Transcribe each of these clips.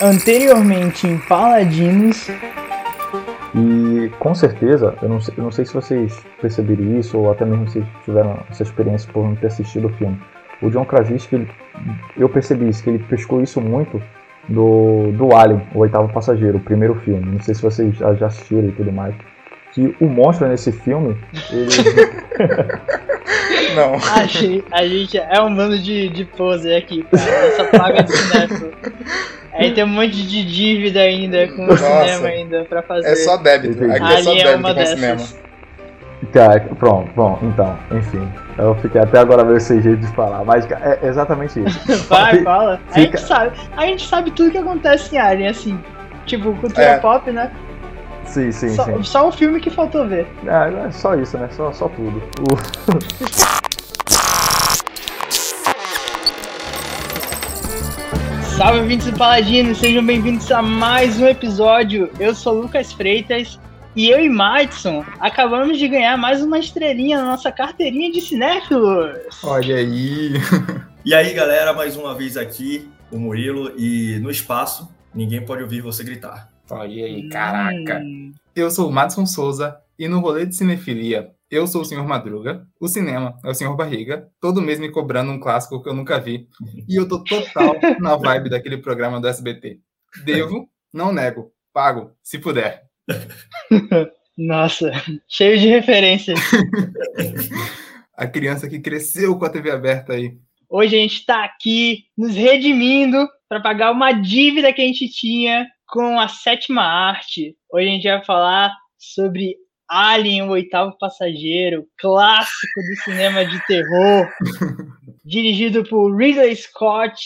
Anteriormente em Paladinos. E com certeza, eu não, sei, eu não sei se vocês perceberam isso ou até mesmo se tiveram essa experiência por não ter assistido o filme. O John Krasinski, eu percebi isso, que ele pescou isso muito do, do Alien, o oitavo passageiro, o primeiro filme. Não sei se vocês já assistiram e tudo mais. Que o monstro nesse filme, ele. Não. A gente, a gente é um bando de, de pose aqui, cara. Essa paga de cinéfilo. Aí tem um monte de dívida ainda com o cinema ainda pra fazer. É só débito. Aqui é só é débito com o cinema. Cara, pronto, bom, então, enfim. Eu fiquei até agora meio sem jeito de falar, mas é exatamente isso. Vai, fala. Fica... A, gente sabe, a gente sabe tudo que acontece em Alien, assim. Tipo, cultura é. pop, né? Sim, sim, só, sim. Só o filme que faltou ver. É, é só isso, né? Só, só tudo. Salve, ouvintes do Paladino, sejam bem-vindos a mais um episódio. Eu sou Lucas Freitas e eu e Madison acabamos de ganhar mais uma estrelinha na nossa carteirinha de cinéfilos. Olha aí. e aí, galera, mais uma vez aqui, o Murilo, e no espaço, ninguém pode ouvir você gritar. Olha aí, caraca. Hum. Eu sou o Madison Souza e no rolê de cinefilia, eu sou o Senhor Madruga, o cinema é o Senhor Barriga, todo mês me cobrando um clássico que eu nunca vi. E eu tô total na vibe daquele programa do SBT. Devo, não nego, pago, se puder. Nossa, cheio de referências. a criança que cresceu com a TV aberta aí. Hoje a gente está aqui nos redimindo para pagar uma dívida que a gente tinha com a sétima arte. Hoje a gente vai falar sobre Alien, o oitavo passageiro, clássico do cinema de terror, dirigido por Ridley Scott,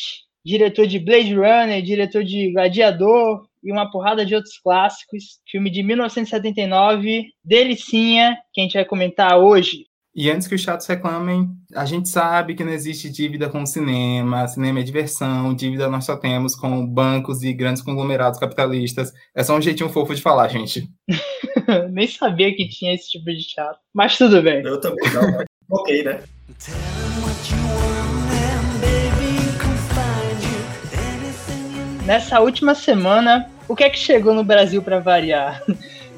diretor de Blade Runner, diretor de Gladiador, e uma porrada de outros clássicos. Filme de 1979, Delicinha, que a gente vai comentar hoje. E antes que os chatos reclamem, a gente sabe que não existe dívida com o cinema, cinema é diversão, dívida nós só temos com bancos e grandes conglomerados capitalistas. É só um jeitinho fofo de falar, gente. Nem sabia que tinha esse tipo de chato. Mas tudo bem. Eu também não, ok, né? Nessa última semana, o que é que chegou no Brasil para variar?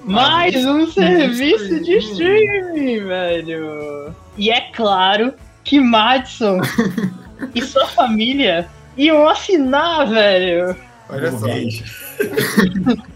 Mais um serviço de streaming, velho. E é claro que Madison e sua família iam assinar, velho. Olha só.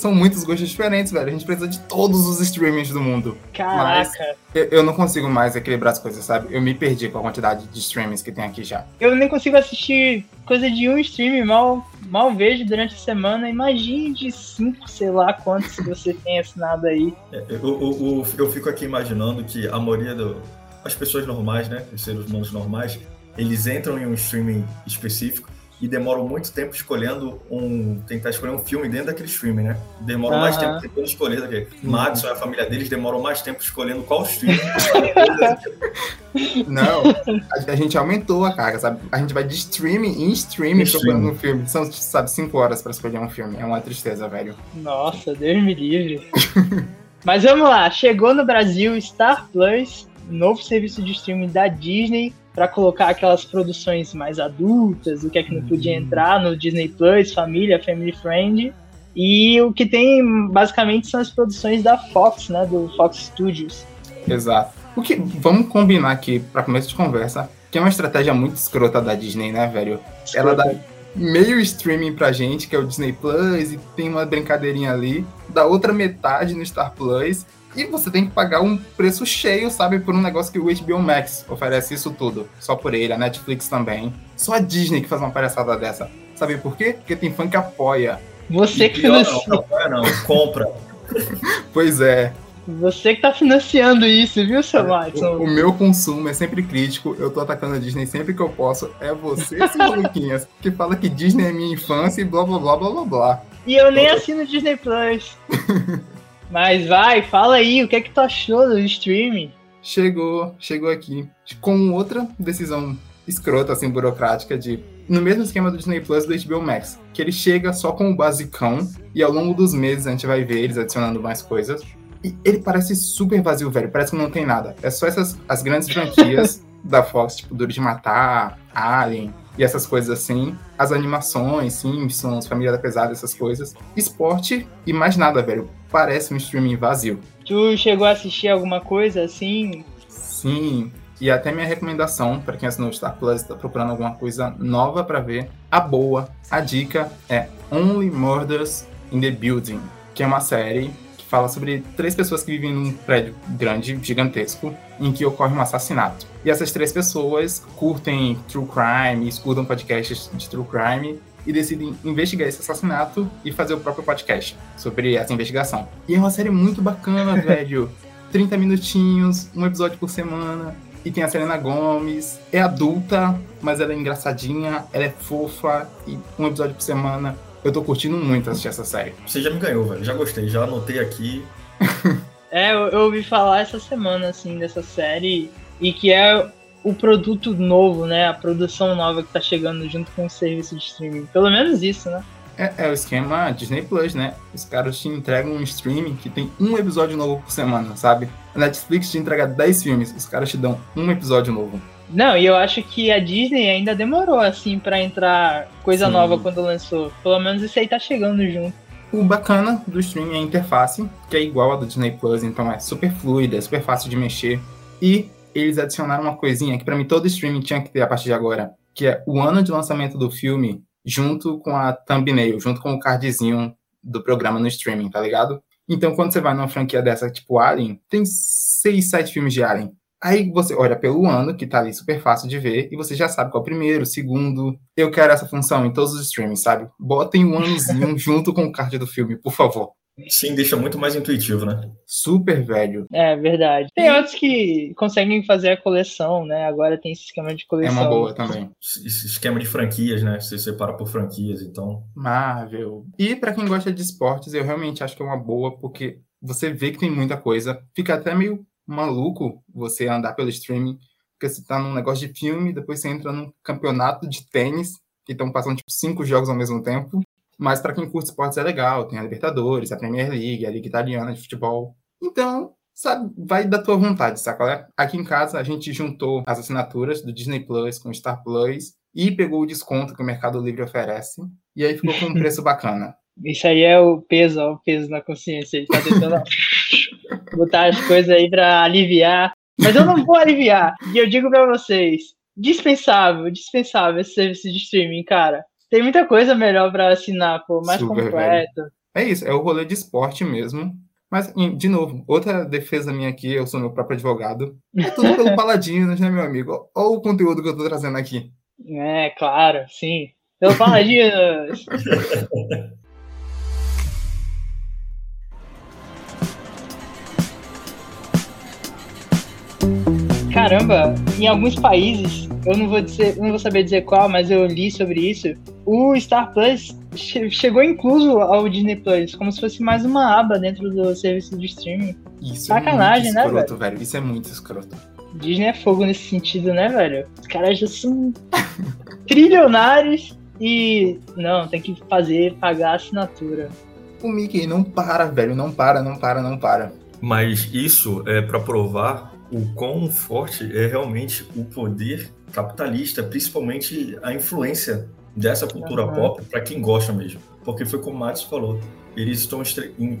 são muitos gostos diferentes, velho. A gente precisa de todos os streamings do mundo. Caraca. Eu, eu, não consigo mais equilibrar as coisas, sabe? Eu me perdi com a quantidade de streamings que tem aqui já. Eu nem consigo assistir coisa de um stream, mal, mal vejo durante a semana. Imagine de cinco, sei lá quantos você tem assinado aí. É, eu, eu, eu, fico aqui imaginando que a maioria das pessoas normais, né? Os seres humanos normais, eles entram em um streaming específico e demoram muito tempo escolhendo um. tentar escolher um filme dentro daquele streaming, né? Demoram mais tempo tentando escolher daquele. Uhum. Madison e a família deles demoram mais tempo escolhendo qual streaming. Não, a, a, gente aumentou a carga, sabe? A gente vai de streaming em streaming procurando um filme. São, sabe, cinco horas para escolher um filme. É uma tristeza, velho. Nossa, Deus me livre. Mas vamos lá, chegou no Brasil Star Plus, novo serviço de streaming da Disney, para colocar aquelas produções mais adultas, o que é que não podia uhum. entrar no Disney Plus, família, family friend. E o que tem basicamente são as produções da Fox, né, do Fox Studios. Exato. O que vamos combinar aqui para começo de conversa, que é uma estratégia muito escrota da Disney, né, velho? Escrota. Ela dá meio streaming pra gente, que é o Disney Plus, e tem uma brincadeirinha ali, da outra metade no Star Plus, e você tem que pagar um preço cheio, sabe, por um negócio que o HBO Max oferece isso tudo. Só por ele, a Netflix também. Só a Disney que faz uma palhaçada dessa. Sabe por quê? Porque tem fã que apoia. Você que financia. Não, apoia não, compra. pois é. Você que tá financiando isso, viu, seu Watson? O, o, meu consumo é sempre crítico, eu tô atacando a Disney sempre que eu posso. É você, seu Luquinhas, que fala que Disney é minha infância e blá blá blá blá blá blá. E eu nem assino Disney Plus. Mas vai, fala aí, o que é que tu achou do streaming? Chegou, chegou aqui. Com outra decisão escrota, assim, burocrática, de. No mesmo esquema do Disney Plus do HBO Max, que ele chega só com o basicão, e ao longo dos meses a gente vai ver eles adicionando mais coisas. E ele parece super vazio, velho. Parece que não tem nada. É só essas as grandes franquias da Fox, tipo Duro de Matar, Alien, e essas coisas assim. As animações, Simpsons, Família da Pesada, essas coisas. Esporte e mais nada, velho. Parece um streaming vazio. Tu chegou a assistir alguma coisa assim? Sim, e até minha recomendação para quem assinou o Star Plus está procurando alguma coisa nova para ver, a boa, a dica é Only Murders in the Building, que é uma série que fala sobre três pessoas que vivem num prédio grande, gigantesco, em que ocorre um assassinato. E essas três pessoas curtem true crime, escutam podcasts de true crime e decidem investigar esse assassinato e fazer o próprio podcast sobre essa investigação. E é uma série muito bacana, velho. 30 minutinhos, um episódio por semana. E tem a Selena Gomes. É adulta, mas ela é engraçadinha, ela é fofa. E um episódio por semana. Eu tô curtindo muito assistir essa série. Você já me ganhou, velho. Já gostei, já anotei aqui. é, eu, eu ouvi falar essa semana, assim, dessa série. E que é o produto novo, né? A produção nova que tá chegando junto com o serviço de streaming. Pelo menos isso, né? É, é, o esquema Disney Plus, né? Os caras te entregam um streaming que tem um episódio novo por semana, sabe? A Netflix te entrega 10 filmes, os caras te dão um episódio novo. Não, e eu acho que a Disney ainda demorou, assim, para entrar coisa Sim. nova quando lançou. Pelo menos isso aí tá chegando junto. O bacana do streaming é a interface, que é igual a do Disney Plus, então é super fluida, é super fácil de mexer. E eles adicionaram uma coisinha que para mim todo streaming tinha que ter a partir de agora, que é o ano de lançamento do filme junto com a thumbnail, junto com o cardzinho do programa no streaming, tá ligado? Então, quando você vai numa franquia dessa, tipo Alien, tem seis, sete filmes de Alien. Aí você olha pelo ano, que tá ali super fácil de ver, e você já sabe qual é o primeiro, o segundo. Eu quero essa função em todos os streams, sabe? Botem um anozinho junto com o card do filme, por favor. Sim, deixa muito mais intuitivo, né? Super velho. É verdade. Tem outros que conseguem fazer a coleção, né? Agora tem esse esquema de coleção. É uma boa também. Esse esquema de franquias, né? Você separa por franquias, então. Marvel. E para quem gosta de esportes, eu realmente acho que é uma boa, porque você vê que tem muita coisa. Fica até meio maluco você andar pelo streaming, porque você tá num negócio de filme, depois você entra num campeonato de tênis, que estão passando tipo cinco jogos ao mesmo tempo. Mas para quem curte esportes é legal, tem a Libertadores, a Premier League, a Liga Italiana de Futebol. Então, sabe, vai da tua vontade, saca? Aqui em casa a gente juntou as assinaturas do Disney Plus com o Star Plus e pegou o desconto que o Mercado Livre oferece. E aí ficou com um preço bacana. Isso aí é o peso, o peso na consciência. Ele tá tentando botar as coisas aí para aliviar. Mas eu não vou aliviar. E eu digo para vocês, dispensável, dispensável esse serviço de streaming, cara. Tem muita coisa melhor para assinar, pô, mais Super completo. Velho. É isso, é o rolê de esporte mesmo. Mas, de novo, outra defesa minha aqui, eu sou meu próprio advogado. É tudo pelo Paladinos, né, meu amigo? Olha o conteúdo que eu tô trazendo aqui. É, claro, sim. Pelo Paladinos! Caramba, em alguns países, eu não vou dizer, não vou saber dizer qual, mas eu li sobre isso. O Star Plus che chegou incluso ao Disney Plus, como se fosse mais uma aba dentro do serviço de streaming. Isso Sacanagem, é muito né, escroto, né, velho? velho? Isso é muito escroto. Disney é fogo nesse sentido, né, velho? Os caras já são trilionários e não, tem que fazer pagar a assinatura. O Mickey não para, velho, não para, não para, não para. Mas isso é para provar o quão forte é realmente o poder capitalista, principalmente a influência dessa cultura uhum. pop para quem gosta mesmo. Porque foi como o Matos falou, eles estão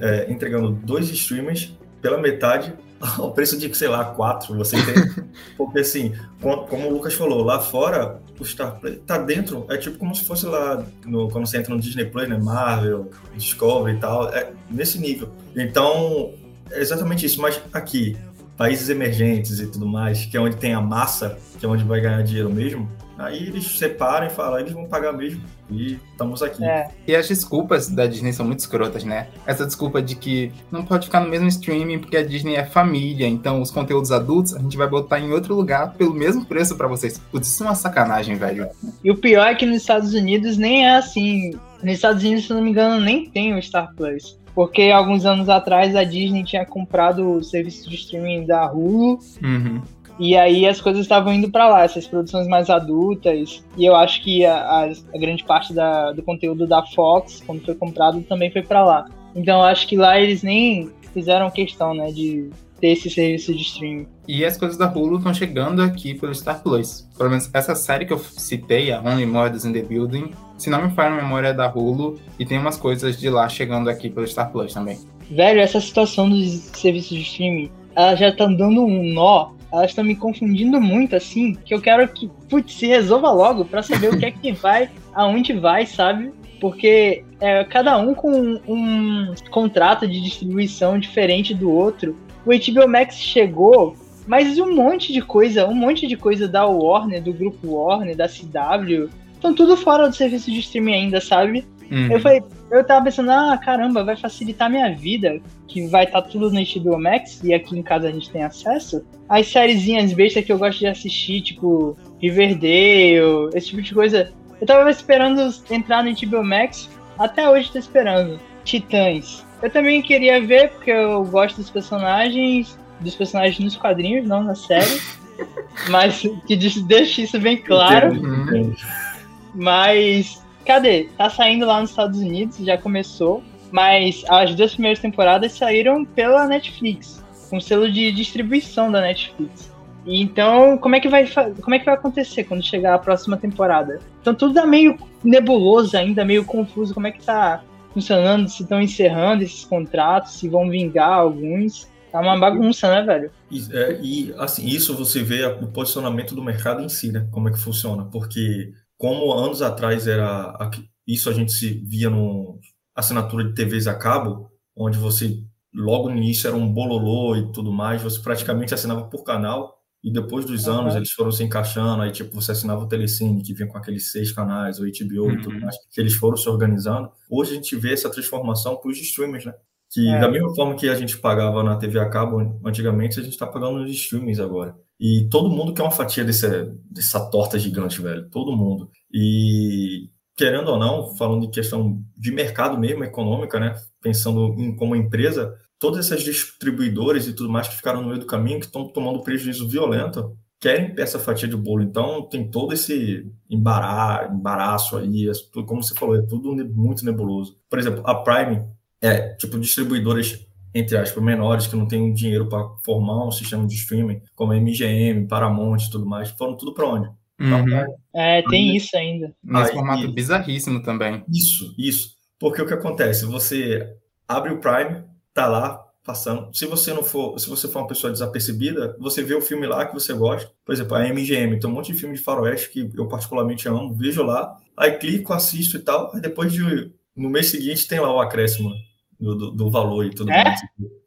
é, entregando dois streamers pela metade ao preço de, sei lá, quatro, você tem. Porque assim, como o Lucas falou, lá fora o Star Play tá dentro, é tipo como se fosse lá no, quando você entra no Disney Play, né? Marvel, Discovery e tal, é nesse nível. Então, é exatamente isso. Mas aqui, países emergentes e tudo mais, que é onde tem a massa, que é onde vai ganhar dinheiro mesmo, aí eles separam e falam, eles vão pagar mesmo. E estamos aqui. É. E as desculpas da Disney são muito escrotas, né? Essa desculpa de que não pode ficar no mesmo streaming porque a Disney é família, então os conteúdos adultos a gente vai botar em outro lugar pelo mesmo preço para vocês. Putz, isso é uma sacanagem, velho. E o pior é que nos Estados Unidos nem é assim. Nos Estados Unidos, se não me engano, nem tem o Star Plus. Porque alguns anos atrás a Disney tinha comprado o serviço de streaming da Hulu. Uhum. E aí as coisas estavam indo para lá, essas produções mais adultas. E eu acho que a, a, grande parte da, do conteúdo da Fox, quando foi comprado, também foi para lá. Então eu acho que lá eles nem fizeram questão, né, de ter esse serviço de streaming. E as coisas da Hulu estão chegando aqui pelo Star Plus. Pelo menos essa série que eu citei, a Only Murders in the Building, se não me falha a memória é da Hulu, e tem umas coisas de lá chegando aqui pelo Star Plus também. Velho, essa situação dos serviços de streaming, ela já tá dando um nó elas estão me confundindo muito, assim, que eu quero que, putz, se resolva logo para saber o que é que vai, aonde vai, sabe? Porque é, cada um com um contrato de distribuição diferente do outro. O HBO Max chegou, mas um monte de coisa, um monte de coisa da Warner, do grupo Warner, da CW, estão tudo fora do serviço de streaming ainda, sabe? Uhum. Eu falei, eu tava pensando, ah, caramba, vai facilitar minha vida, que vai estar tá tudo no HBO Max e aqui em casa a gente tem acesso. As sériezinhas bestas que eu gosto de assistir, tipo Riverdale, esse tipo de coisa. Eu tava esperando entrar no HBO Max, até hoje tô esperando. Titãs. Eu também queria ver, porque eu gosto dos personagens, dos personagens nos quadrinhos, não na série. mas que deixe isso bem claro. Mas cadê? Tá saindo lá nos Estados Unidos, já começou. Mas as duas primeiras temporadas saíram pela Netflix, com selo de distribuição da Netflix. E então, como é que vai como é que vai acontecer quando chegar a próxima temporada? Então tudo tá meio nebuloso ainda, meio confuso, como é que tá funcionando, se estão encerrando esses contratos, se vão vingar alguns. Tá uma bagunça, né, velho? E, é, e assim, isso você vê o posicionamento do mercado em si, né? Como é que funciona. Porque como anos atrás era isso a gente se via no assinatura de TVs a cabo, onde você logo no início era um bololô e tudo mais, você praticamente assinava por canal e depois dos uhum. anos eles foram se encaixando, aí tipo você assinava o Telecine, que vinha com aqueles seis canais, o HBO uhum. e tudo uhum. mais, que eles foram se organizando. Hoje a gente vê essa transformação para os streamers, né? Que é. da mesma forma que a gente pagava na TV a cabo antigamente, a gente está pagando nos streamings agora. E todo mundo quer uma fatia desse, dessa torta gigante, velho. Todo mundo. E, querendo ou não, falando de questão de mercado mesmo, econômica, né? Pensando em como empresa, todas essas distribuidoras e tudo mais que ficaram no meio do caminho, que estão tomando prejuízo violento, querem essa fatia de bolo. Então, tem todo esse embaraço aí, é como você falou, é tudo muito nebuloso. Por exemplo, a Prime é, tipo, distribuidoras entre aspas, menores que não têm dinheiro para formar um sistema de streaming, como a MGM, Paramount e tudo mais, foram tudo para onde? Uhum. É, tem aí, isso ainda. Nesse aí, formato e, bizarríssimo também. Isso, isso. Porque o que acontece? Você abre o Prime, tá lá passando. Se você não for, se você for uma pessoa desapercebida, você vê o filme lá que você gosta. Por exemplo, a MGM, tem um monte de filme de faroeste que eu particularmente amo, vejo lá, aí clico, assisto e tal, aí depois de no mês seguinte tem lá o acréscimo do, do, do valor e tudo é? mais.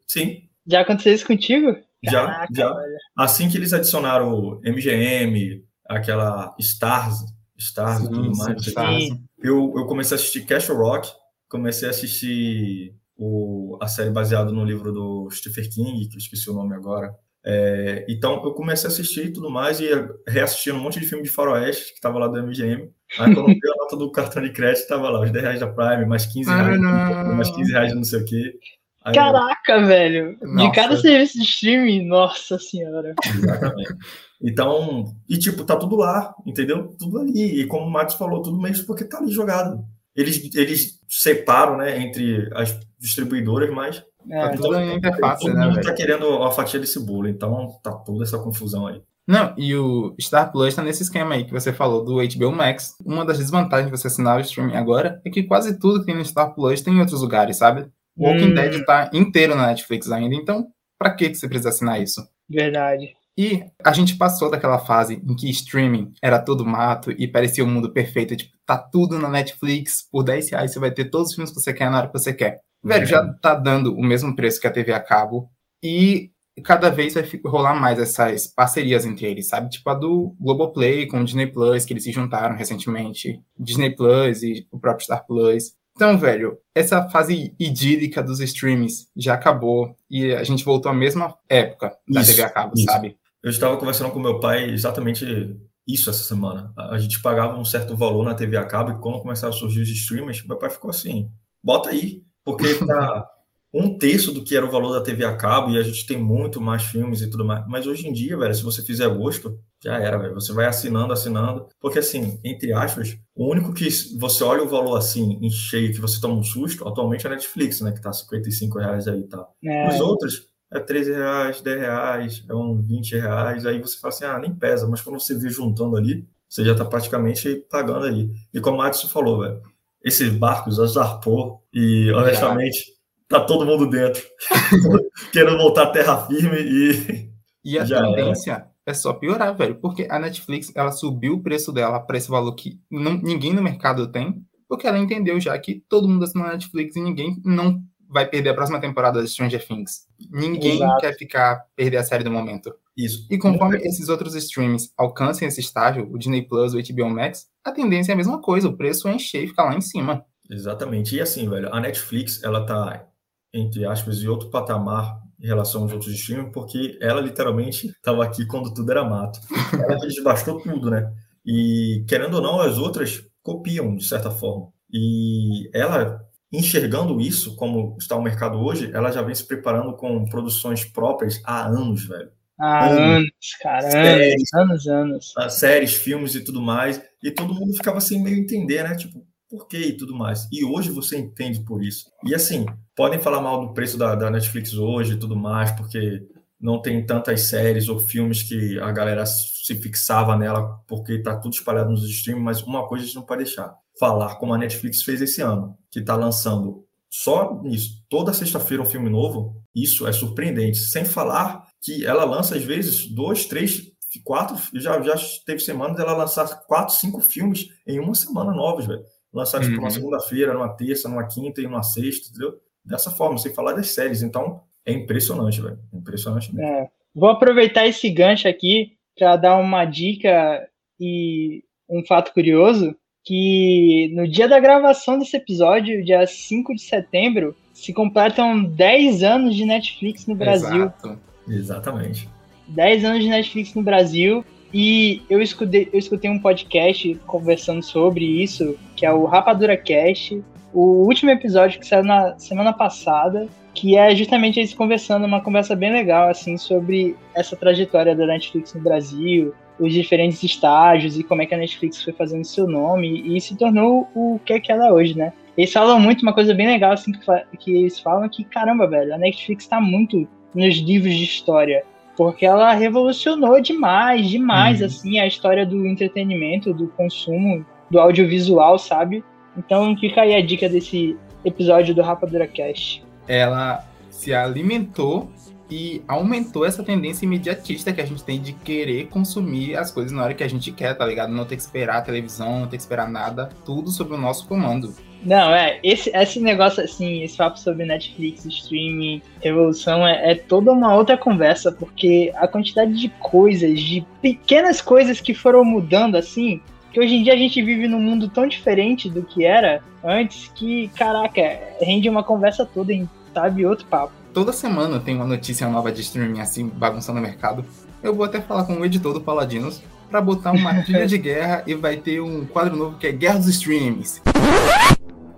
Sim. Já aconteceu isso contigo? Já, Caraca, já. Assim que eles adicionaram o MGM, aquela Stars, Stars sim, e tudo mais, sim. Eu, eu comecei a assistir Castle Rock, comecei a assistir o, a série baseada no livro do Stephen King, que eu esqueci o nome agora. É, então eu comecei a assistir e tudo mais e reassistindo um monte de filme de faroeste que estava lá do MGM. Aí quando eu vi a nota do cartão de crédito, tava lá, os 10 reais da Prime, mais 15 reais, ah, mais 15 reais não sei o quê. Aí Caraca, eu... velho! Nossa. De cada serviço de streaming, nossa senhora. Exatamente. Então, e tipo, tá tudo lá, entendeu? Tudo ali. E como o Matos falou, tudo mesmo porque tá ali jogado. Eles, eles separam, né, entre as distribuidoras, mas é, tá tudo em interface, todo né? Todo mundo tá querendo a fatia desse bolo, então tá toda essa confusão aí. Não, e o Star Plus tá nesse esquema aí que você falou do HBO Max. Uma das desvantagens de você assinar o streaming agora é que quase tudo que tem no Star Plus tem em outros lugares, sabe? O Walking hum. Dead tá inteiro na Netflix ainda, então pra que você precisa assinar isso? Verdade. E a gente passou daquela fase em que streaming era todo mato e parecia o um mundo perfeito, tipo, tá tudo na Netflix, por 10 reais você vai ter todos os filmes que você quer na hora que você quer. Velho, já tá dando o mesmo preço que a TV a cabo e cada vez vai rolar mais essas parcerias entre eles, sabe? Tipo a do Globoplay com o Disney Plus, que eles se juntaram recentemente. Disney Plus e o próprio Star Plus. Então, velho, essa fase idílica dos streams já acabou e a gente voltou à mesma época da isso, TV a cabo, isso. sabe? Eu estava conversando com meu pai exatamente isso essa semana. A gente pagava um certo valor na TV a cabo e quando começaram a surgir os streamers, meu pai ficou assim: bota aí, porque tá um terço do que era o valor da TV a cabo e a gente tem muito mais filmes e tudo mais. Mas hoje em dia, velho, se você fizer gosto, já era, velho. Você vai assinando, assinando. Porque, assim, entre aspas, o único que você olha o valor assim, em cheio, que você toma um susto, atualmente é a Netflix, né? Que tá 55 reais aí e tá. tal. É. Os outros, é 13 reais, 10 reais, é um 20 reais, aí você fala assim, ah, nem pesa, mas quando você vê juntando ali, você já está praticamente pagando ali. E como o Madison falou, velho, esses barcos já zarpou e, honestamente, tá todo mundo dentro, querendo voltar à terra firme e... E a tendência é. é só piorar, velho, porque a Netflix, ela subiu o preço dela para esse valor que não, ninguém no mercado tem, porque ela entendeu já que todo mundo assina a Netflix e ninguém não vai perder a próxima temporada de Stranger Things. Ninguém Exato. quer ficar perder a série do momento. Isso. E conforme esses outros streams alcancem esse estágio, o Disney Plus, o HBO Max, a tendência é a mesma coisa, o preço é encher e ficar lá em cima. Exatamente. E assim, velho, a Netflix, ela tá, entre aspas, em outro patamar em relação aos outros streams, porque ela literalmente estava aqui quando tudo era mato. Ela desbastou tudo, né? E, querendo ou não, as outras copiam, de certa forma. E ela enxergando isso, como está o mercado hoje, ela já vem se preparando com produções próprias há anos, velho. Há anos, anos cara, séries, anos, anos, anos. Séries, filmes e tudo mais. E todo mundo ficava assim meio entender, né? Tipo, por quê e tudo mais. E hoje você entende por isso. E assim, podem falar mal do preço da, da Netflix hoje e tudo mais, porque não tem tantas séries ou filmes que a galera se fixava nela porque tá tudo espalhado nos streams, mas uma coisa a gente não pode deixar falar como a Netflix fez esse ano, que está lançando só nisso, toda sexta-feira um filme novo, isso é surpreendente. Sem falar que ela lança, às vezes, dois, três, quatro, já, já teve semanas ela lançar quatro, cinco filmes em uma semana novos, velho. Lançar, tipo, uhum. numa segunda-feira, numa terça, numa quinta e numa sexta, entendeu? Dessa forma, sem falar das séries. Então, é impressionante, velho. É impressionante mesmo. É. Vou aproveitar esse gancho aqui para dar uma dica e um fato curioso que no dia da gravação desse episódio, dia 5 de setembro, se completam 10 anos de Netflix no Brasil. Exato. Exatamente. 10 anos de Netflix no Brasil. E eu escutei, eu escutei um podcast conversando sobre isso, que é o Rapadura Cast, o último episódio que saiu na semana passada, que é justamente eles conversando, uma conversa bem legal, assim, sobre essa trajetória da Netflix no Brasil, os diferentes estágios e como é que a Netflix foi fazendo seu nome e se tornou o que é que ela é hoje, né? Eles falam muito, uma coisa bem legal, assim, que, que eles falam que, caramba, velho, a Netflix tá muito nos livros de história, porque ela revolucionou demais, demais, uhum. assim, a história do entretenimento, do consumo, do audiovisual, sabe? Então fica aí a dica desse episódio do Rapadura Cast. Ela se alimentou e aumentou essa tendência imediatista que a gente tem de querer consumir as coisas na hora que a gente quer, tá ligado? Não ter que esperar a televisão, não ter que esperar nada, tudo sob o nosso comando. Não, é, esse, esse negócio assim, esse papo sobre Netflix, streaming, revolução, é, é toda uma outra conversa, porque a quantidade de coisas, de pequenas coisas que foram mudando assim, que hoje em dia a gente vive num mundo tão diferente do que era antes, que, caraca, rende uma conversa toda, em, sabe, outro papo toda semana tem uma notícia nova de streaming assim, bagunçando o mercado. Eu vou até falar com o editor do Paladinos para botar uma trilha de guerra e vai ter um quadro novo que é Guerra dos Streams.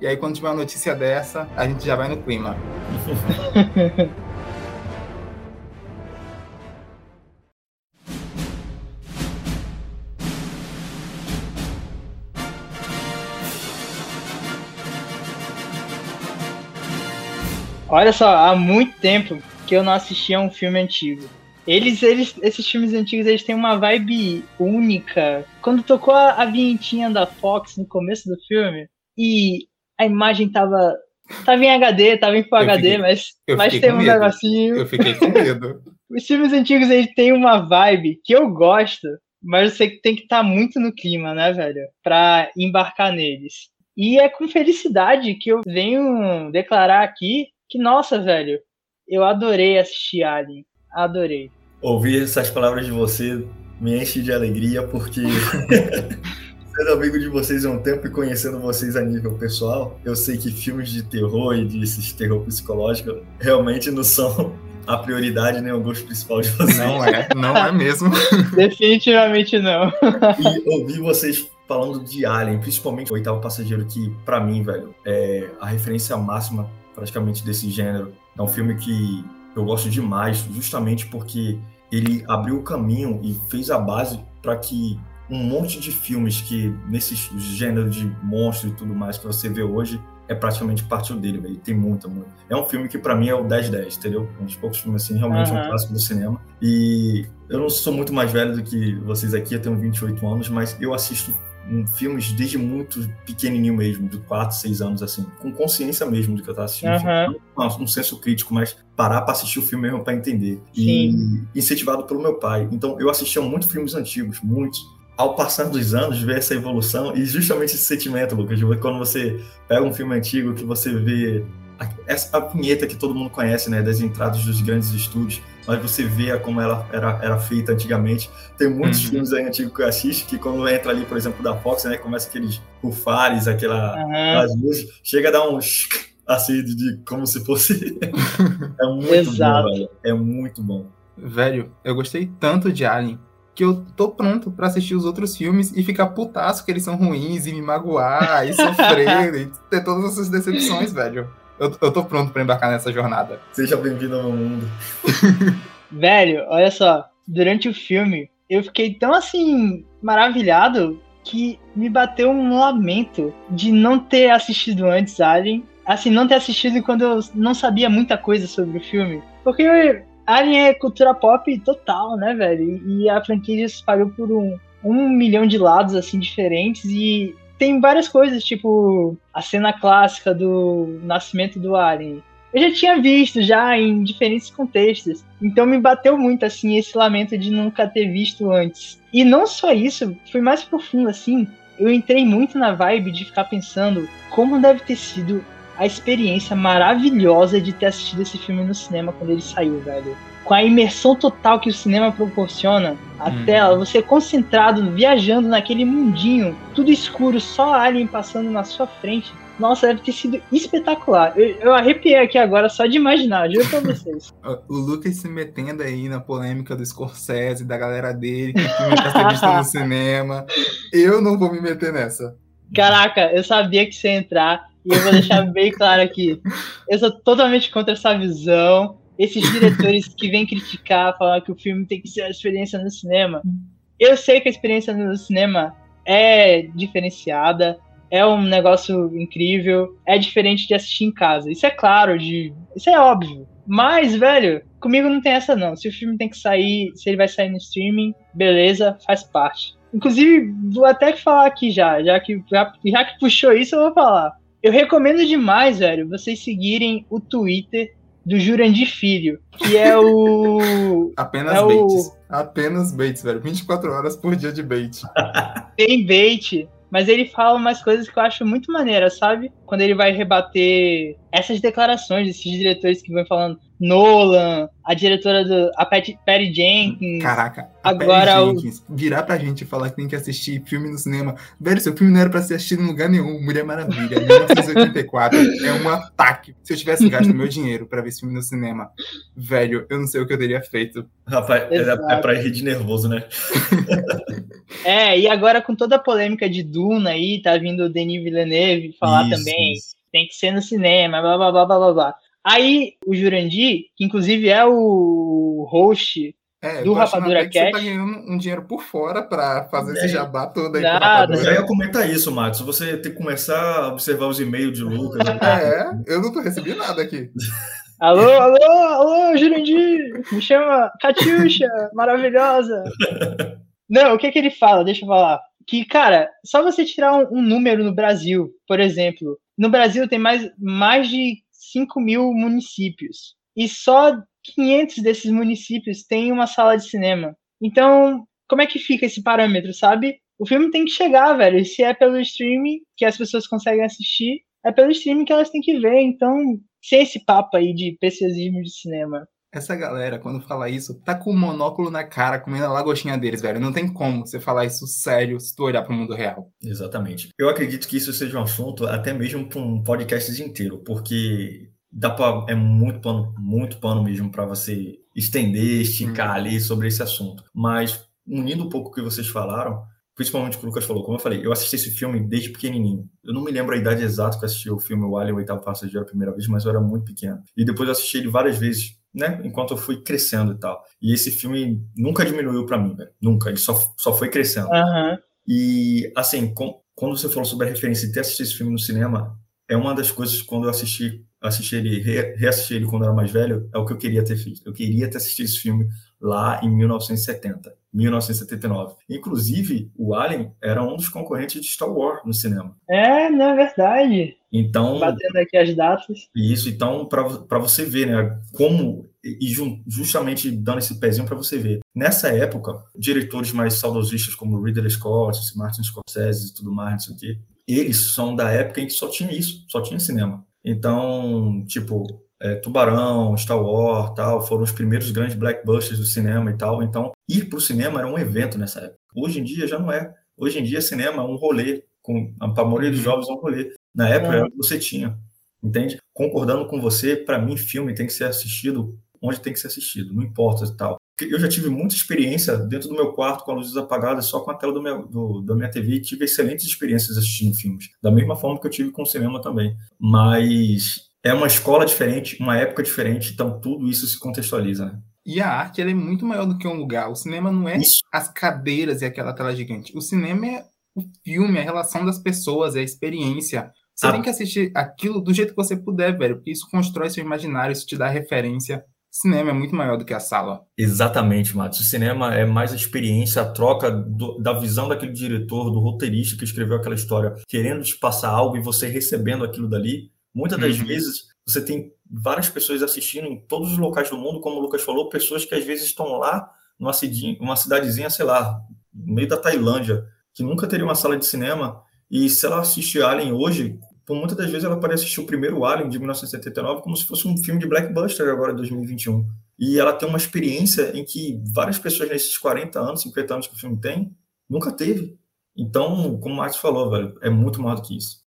E aí, quando tiver uma notícia dessa, a gente já vai no clima. Olha só, há muito tempo que eu não assistia um filme antigo. Eles, eles, esses filmes antigos, eles têm uma vibe única. Quando tocou a, a vinhetinha da Fox no começo do filme e a imagem tava Tava em HD, tava em Full HD, fiquei, mas, mas tem um medo. negocinho. Eu fiquei com medo. Os filmes antigos eles têm uma vibe que eu gosto, mas você tem que estar tá muito no clima, né, velho? Pra embarcar neles. E é com felicidade que eu venho declarar aqui que, nossa, velho, eu adorei assistir Alien. Adorei. Ouvir essas palavras de você me enche de alegria, porque sendo amigo de vocês há um tempo e conhecendo vocês a nível pessoal, eu sei que filmes de terror e de terror psicológico realmente não são a prioridade nem o gosto principal de vocês. Não é, não é mesmo. Definitivamente não. e ouvir vocês falando de Alien, principalmente o oitavo passageiro, que para mim, velho, é a referência máxima praticamente desse gênero. É um filme que eu gosto demais, justamente porque ele abriu o caminho e fez a base para que um monte de filmes que nesse gênero de monstro e tudo mais que você vê hoje é praticamente partiu dele, velho. Tem muita, muito. É um filme que para mim é o 10-10, entendeu? Um dos poucos filmes, assim, realmente uhum. um clássico do cinema. E eu não sou muito mais velho do que vocês aqui, eu tenho 28 anos, mas eu assisto filmes desde muito pequenininho mesmo, de 4, 6 anos, assim, com consciência mesmo do que eu tava assistindo. Uhum. Não, um senso crítico, mas parar para assistir o filme mesmo para entender. Sim. E incentivado pelo meu pai. Então eu assistia muitos filmes antigos, muitos. Ao passar dos anos, ver essa evolução e justamente esse sentimento, Lucas, quando você pega um filme antigo que você vê essa a vinheta que todo mundo conhece, né, das entradas dos grandes estúdios, mas você vê como ela era, era feita antigamente. Tem muitos uhum. filmes aí antigos que eu assisto que quando entra ali, por exemplo, da Fox, né, começa aqueles rufares, aquela, uhum. luzes, chega a dar uns assim de, de como se fosse é muito bom, velho. É muito bom. Velho, eu gostei tanto de Alien que eu tô pronto para assistir os outros filmes e ficar putaço que eles são ruins e me magoar e sofrer e ter todas essas decepções, velho. Eu, eu tô pronto para embarcar nessa jornada. Seja bem-vindo ao meu mundo. Velho, olha só. Durante o filme, eu fiquei tão assim, maravilhado que me bateu um lamento de não ter assistido antes Alien. Assim, não ter assistido quando eu não sabia muita coisa sobre o filme. Porque Alien é cultura pop total, né, velho? E a franquia se espalhou por um, um milhão de lados, assim, diferentes. E tem várias coisas, tipo a cena clássica do nascimento do Alien. Eu já tinha visto já em diferentes contextos, então me bateu muito assim esse lamento de nunca ter visto antes. E não só isso, foi mais profundo assim. Eu entrei muito na vibe de ficar pensando como deve ter sido a experiência maravilhosa de ter assistido esse filme no cinema quando ele saiu, velho com a imersão total que o cinema proporciona, a hum. tela, você concentrado, viajando naquele mundinho, tudo escuro, só Alien passando na sua frente. Nossa, deve ter sido espetacular. Eu, eu arrepiei aqui agora só de imaginar, juro pra vocês. o Lucas se metendo aí na polêmica do Scorsese, da galera dele, que filme tá sendo visto no cinema. Eu não vou me meter nessa. Caraca, eu sabia que você ia entrar e eu vou deixar bem claro aqui. Eu sou totalmente contra essa visão esses diretores que vêm criticar, falar que o filme tem que ser a experiência no cinema. Eu sei que a experiência no cinema é diferenciada, é um negócio incrível, é diferente de assistir em casa. Isso é claro, de, isso é óbvio. Mas, velho, comigo não tem essa não. Se o filme tem que sair, se ele vai sair no streaming, beleza, faz parte. Inclusive, vou até falar aqui já, já que, já, já que puxou isso, eu vou falar. Eu recomendo demais, velho, vocês seguirem o Twitter do Jurandir Filho, que é o. Apenas é baits. O... Apenas baits, velho. 24 horas por dia de bait. Tem bait, mas ele fala umas coisas que eu acho muito maneiras, sabe? Quando ele vai rebater essas declarações desses diretores que vão falando Nolan, a diretora do. a Patty, Patty Jenkins. Caraca, agora Patty Jenkins o... virar pra gente e falar que tem que assistir filme no cinema. Velho, seu filme não era pra ser assistido em lugar nenhum. Mulher Maravilha, 1984. é um ataque. Se eu tivesse gasto meu dinheiro pra ver esse filme no cinema, velho, eu não sei o que eu teria feito. Rapaz, é, é pra rir de nervoso, né? é, e agora com toda a polêmica de Duna aí, tá vindo o Denis Villeneuve falar isso, também. Isso. Tem que ser no cinema, blá blá blá blá blá. Aí o Jurandir, que inclusive é o host é, do Rapadura Cast. Você tá ganhando um dinheiro por fora para fazer é. esse jabá todo aí Nada. Eu já ia comentar isso, Matos. Você tem que começar a observar os e-mails de Lucas. é, eu não tô recebendo nada aqui. Alô, alô, alô, Jurandir! Me chama Catiuxa, maravilhosa! Não, o que que ele fala? Deixa eu falar. Que, cara, só você tirar um, um número no Brasil, por exemplo. No Brasil tem mais, mais de 5 mil municípios. E só 500 desses municípios têm uma sala de cinema. Então, como é que fica esse parâmetro, sabe? O filme tem que chegar, velho. Se é pelo streaming que as pessoas conseguem assistir, é pelo streaming que elas têm que ver. Então, sem esse papo aí de preciosismo de cinema. Essa galera, quando fala isso, tá com o monóculo na cara, comendo a lagostinha deles, velho. Não tem como você falar isso sério se tu olhar pro mundo real. Exatamente. Eu acredito que isso seja um assunto até mesmo para um podcast inteiro, porque dá pra, é muito pano, muito pano mesmo para você estender, esticar hum. ali sobre esse assunto. Mas, unindo um pouco o que vocês falaram, principalmente o que o Lucas falou, como eu falei, eu assisti esse filme desde pequenininho. Eu não me lembro a idade exata que eu assisti o filme O Alien, o Oitavo Passageiro, a primeira vez, mas eu era muito pequeno. E depois eu assisti ele várias vezes né, enquanto eu fui crescendo e tal. E esse filme nunca diminuiu para mim, velho. Nunca, ele só, só foi crescendo. Uhum. E, assim, com, quando você falou sobre a referência de ter assistido esse filme no cinema, é uma das coisas quando eu assisti, assisti ele, reassisti ele quando eu era mais velho, é o que eu queria ter feito. Eu queria ter assistido esse filme lá em 1970, 1979. Inclusive, o Alien era um dos concorrentes de Star Wars no cinema. É, não é verdade. Então, batendo aqui as datas. Isso, então para você ver, né, como e justamente dando esse pezinho para você ver. Nessa época, diretores mais saudosistas como Ridley Scott, Martin Scorsese e tudo mais, não sei o quê, eles são da época em que só tinha isso, só tinha cinema. Então, tipo, é, Tubarão, Star Wars, tal, foram os primeiros grandes blackbusters do cinema e tal. Então, ir para o cinema era um evento nessa época. Hoje em dia já não é. Hoje em dia, cinema é um rolê. Com, a maioria dos jovens é um rolê. Na época, é. você tinha. Entende? Concordando com você, para mim, filme tem que ser assistido onde tem que ser assistido, não importa e tal. Eu já tive muita experiência dentro do meu quarto com a luzes apagadas, só com a tela do meu, do, da minha TV, e tive excelentes experiências assistindo filmes, da mesma forma que eu tive com o cinema também. Mas é uma escola diferente, uma época diferente, então tudo isso se contextualiza, né? E a arte é muito maior do que um lugar. O cinema não é isso. as cadeiras e aquela tela gigante. O cinema é o filme, a relação das pessoas, é a experiência. Você ah. tem que assistir aquilo do jeito que você puder, velho, porque isso constrói seu imaginário, isso te dá referência cinema é muito maior do que a sala. Exatamente, Matos. O cinema é mais a experiência, a troca do, da visão daquele diretor, do roteirista que escreveu aquela história, querendo te passar algo e você recebendo aquilo dali. Muitas das uhum. vezes você tem várias pessoas assistindo em todos os locais do mundo, como o Lucas falou, pessoas que às vezes estão lá numa cidinha, uma cidadezinha, sei lá, no meio da Tailândia, que nunca teria uma sala de cinema, e se ela assistir Alien hoje, por muitas das vezes ela pode assistir o primeiro Alien de 1979 como se fosse um filme de blockbuster agora de 2021. E ela tem uma experiência em que várias pessoas nesses 40 anos, 50 anos que o filme tem, nunca teve. Então, como o Marcos falou, velho, é muito mais do que isso.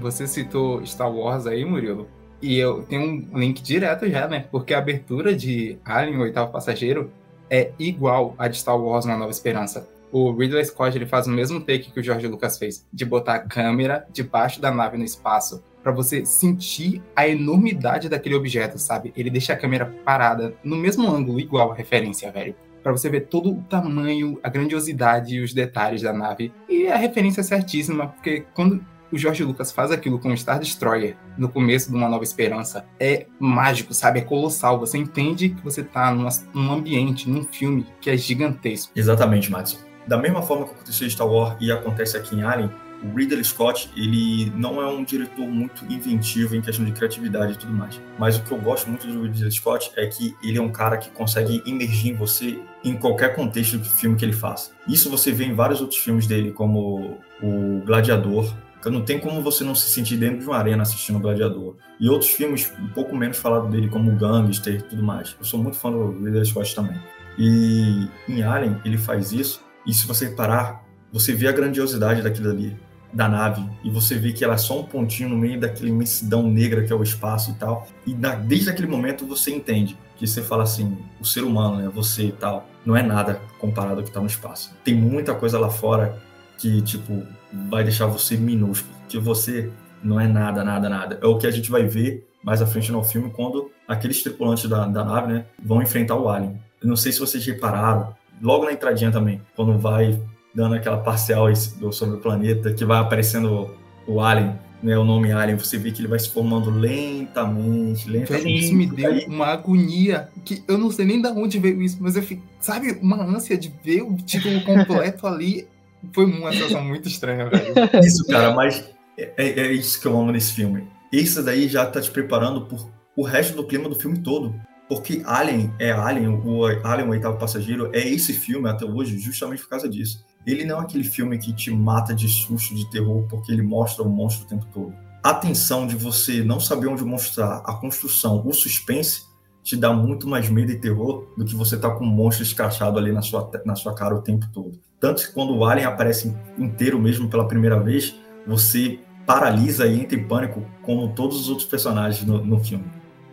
Você citou Star Wars aí, Murilo. E eu tenho um link direto já, né? Porque a abertura de Alien, o oitavo passageiro, é igual a de Star Wars na Nova Esperança. O Ridley Scott ele faz o mesmo take que o George Lucas fez, de botar a câmera debaixo da nave no espaço, para você sentir a enormidade daquele objeto, sabe? Ele deixa a câmera parada no mesmo ângulo, igual a referência, velho. Para você ver todo o tamanho, a grandiosidade e os detalhes da nave. E a referência é certíssima, porque quando o George Lucas faz aquilo com Star Destroyer no começo de Uma Nova Esperança é mágico, sabe? É colossal. Você entende que você tá numa, num ambiente, num filme que é gigantesco. Exatamente, Matos. Da mesma forma que aconteceu em Star Wars e acontece aqui em Alien, o Ridley Scott, ele não é um diretor muito inventivo em questão de criatividade e tudo mais. Mas o que eu gosto muito do Ridley Scott é que ele é um cara que consegue emergir em você em qualquer contexto do filme que ele faça. Isso você vê em vários outros filmes dele, como o Gladiador, não tem como você não se sentir dentro de uma arena assistindo o Gladiador. E outros filmes um pouco menos falado dele, como Gangster e tudo mais. Eu sou muito fã do Ridley Scott também. E em Alien, ele faz isso, e se você parar, você vê a grandiosidade daquilo ali, da nave, e você vê que ela é só um pontinho no meio daquela imensidão negra que é o espaço e tal. E na, desde aquele momento você entende que você fala assim, o ser humano, né, você e tal, não é nada comparado ao que está no espaço. Tem muita coisa lá fora que, tipo, vai deixar você minúsculo, que você não é nada, nada, nada. É o que a gente vai ver mais à frente no filme quando aqueles tripulantes da, da nave, né, vão enfrentar o Alien. Eu não sei se vocês repararam, logo na entradinha também, quando vai dando aquela parcial sobre o planeta, que vai aparecendo o Alien, né, o nome Alien, você vê que ele vai se formando lentamente, lentamente. Isso me deu aí... uma agonia, que eu não sei nem de onde veio isso, mas eu fico, sabe, uma ânsia de ver o título completo ali foi uma sensação muito estranha, velho. Isso, cara, mas é, é, é, isso que eu amo nesse filme. Isso daí já tá te preparando por o resto do clima do filme todo. Porque Alien é Alien, o Alien, o oitavo passageiro, é esse filme até hoje justamente por causa disso. Ele não é aquele filme que te mata de susto, de terror, porque ele mostra o monstro o tempo todo. A tensão de você não saber onde mostrar, a construção, o suspense, te dá muito mais medo e terror do que você tá com um monstro escrachado ali na sua, na sua cara o tempo todo. Tanto que quando o Alien aparece inteiro mesmo pela primeira vez, você paralisa e entra em pânico, como todos os outros personagens no, no filme.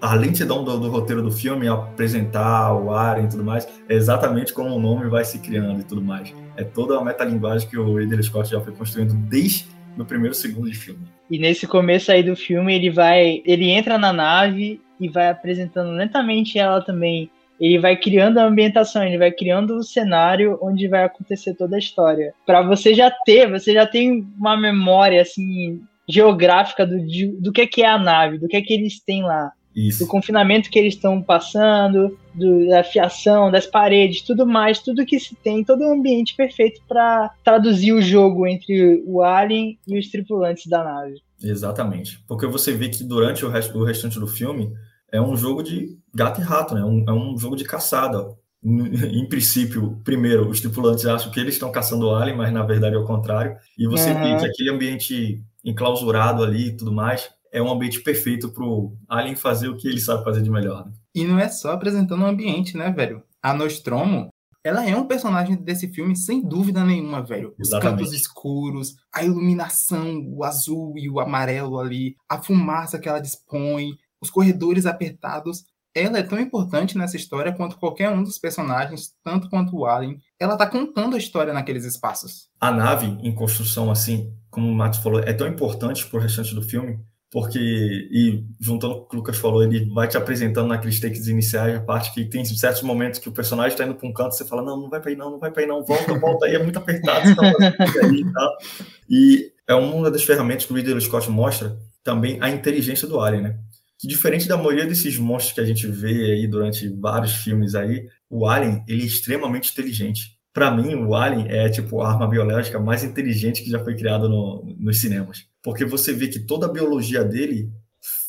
A lentidão do, do, roteiro do filme, apresentar o Alien e tudo mais, é exatamente como o nome vai se criando e tudo mais. É toda a metalinguagem que o Ridley Scott já foi construindo desde o primeiro segundo de filme. E nesse começo aí do filme, ele vai, ele entra na nave e vai apresentando lentamente ela também ele vai criando a ambientação, ele vai criando o cenário onde vai acontecer toda a história. Para você já ter, você já tem uma memória assim geográfica do, do que, que é a nave, do que, que eles têm lá. Isso. Do confinamento que eles estão passando, do, da fiação, das paredes, tudo mais, tudo que se tem, todo um ambiente perfeito para traduzir o jogo entre o alien e os tripulantes da nave. Exatamente. Porque você vê que durante o, rest, o restante do filme é um jogo de gato e rato, né? Um, é um jogo de caçada. Em princípio, primeiro, os tripulantes acham que eles estão caçando o alien, mas na verdade é o contrário. E você uhum. vê que aquele ambiente enclausurado ali e tudo mais é um ambiente perfeito pro Alien fazer o que ele sabe fazer de melhor. Né? E não é só apresentando um ambiente, né, velho? A Nostromo, ela é um personagem desse filme sem dúvida nenhuma, velho. Os Exatamente. campos escuros, a iluminação, o azul e o amarelo ali, a fumaça que ela dispõe, os corredores apertados. Ela é tão importante nessa história quanto qualquer um dos personagens, tanto quanto o Alien. Ela tá contando a história naqueles espaços. A nave em construção, assim, como o Matos falou, é tão importante pro restante do filme porque, e juntando com o que o Lucas falou, ele vai te apresentando naqueles takes iniciais, a parte que tem certos momentos que o personagem está indo para um canto, você fala, não, não vai para aí não, não vai para aí não, volta, volta aí, é muito apertado, você tá aí e tal. E é uma das ferramentas que o Ridley Scott mostra também a inteligência do Alien, né? Que diferente da maioria desses monstros que a gente vê aí durante vários filmes aí, o Alien, ele é extremamente inteligente. Para mim, o Alien é tipo a arma biológica mais inteligente que já foi criada no, nos cinemas porque você vê que toda a biologia dele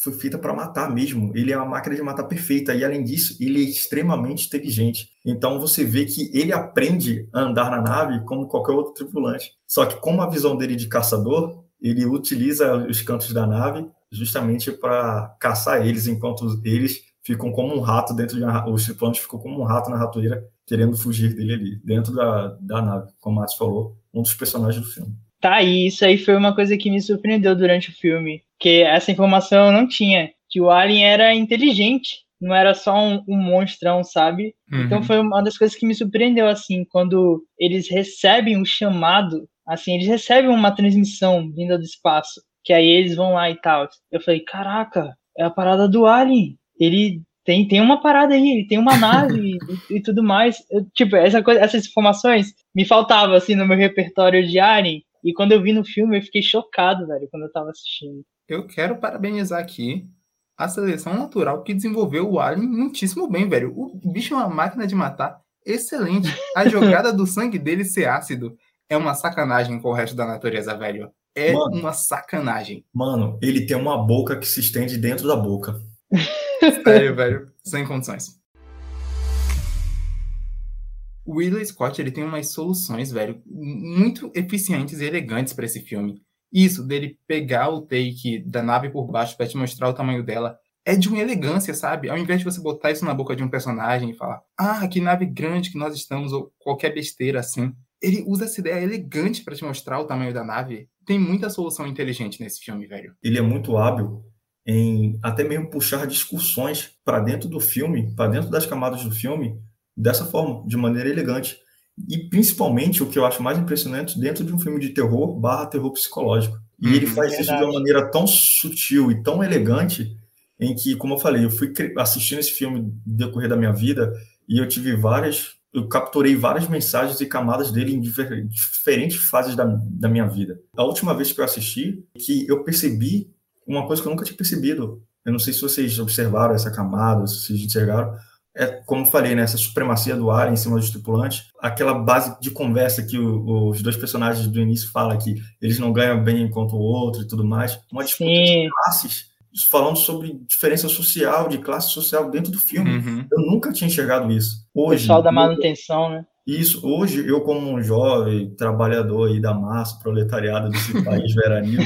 foi feita para matar mesmo. Ele é uma máquina de matar perfeita e além disso, ele é extremamente inteligente. Então você vê que ele aprende a andar na nave como qualquer outro tripulante. Só que com a visão dele de caçador, ele utiliza os cantos da nave justamente para caçar eles, enquanto eles ficam como um rato dentro de uma, os tripulantes ficam como um rato na ratoeira querendo fugir dele ali, dentro da, da nave, como o Matos falou, um dos personagens do filme. Tá aí, isso aí foi uma coisa que me surpreendeu durante o filme, que essa informação eu não tinha, que o Alien era inteligente, não era só um, um monstrão, sabe? Uhum. Então foi uma das coisas que me surpreendeu, assim, quando eles recebem o chamado, assim, eles recebem uma transmissão vinda do espaço, que aí eles vão lá e tal. Eu falei, caraca, é a parada do Alien. Ele tem, tem uma parada aí, ele tem uma nave e, e, tudo mais. Eu, tipo, essa coisa, essas informações me faltavam, assim, no meu repertório de Alien, e quando eu vi no filme, eu fiquei chocado, velho, quando eu tava assistindo. Eu quero parabenizar aqui a seleção natural que desenvolveu o Alien muitíssimo bem, velho. O bicho é uma máquina de matar excelente. A jogada do sangue dele ser ácido é uma sacanagem com o resto da natureza, velho. É mano, uma sacanagem. Mano, ele tem uma boca que se estende dentro da boca. Sério, velho. Sem condições o Ridley Scott ele tem umas soluções, velho, muito eficientes e elegantes para esse filme. Isso, dele pegar o take da nave por baixo para te mostrar o tamanho dela, é de uma elegância, sabe? Ao invés de você botar isso na boca de um personagem e falar, ah, que nave grande que nós estamos, ou qualquer besteira assim. Ele usa essa ideia elegante para te mostrar o tamanho da nave. Tem muita solução inteligente nesse filme, velho. Ele é muito hábil em até mesmo puxar discussões para dentro do filme, para dentro das camadas do filme, dessa forma, de maneira elegante. E principalmente o que eu acho mais impressionante dentro de um filme de terror barra terror psicológico. E ele uhum. faz isso de uma maneira tão sutil e tão elegante, em que, como eu falei, eu fui assistindo esse filme no decorrer da minha vida e eu tive várias, eu capturei várias mensagens e camadas dele em diferentes fases da, da minha vida. A última vez que eu assisti, que eu percebi uma coisa que eu nunca tinha percebido. Eu não sei se vocês observaram essa camada, se vocês enxergaram, é, como falei, né, essa supremacia do ar em cima dos tripulantes, aquela base de conversa que o, os dois personagens do início falam que eles não ganham bem enquanto o outro e tudo mais, uma disputa Sim. de classes, falando sobre diferença social, de classe social dentro do filme. Uhum. Eu nunca tinha enxergado isso. Hoje, o pessoal da manutenção, né? Isso, hoje eu como um jovem trabalhador aí da massa, proletariado desse país veranil,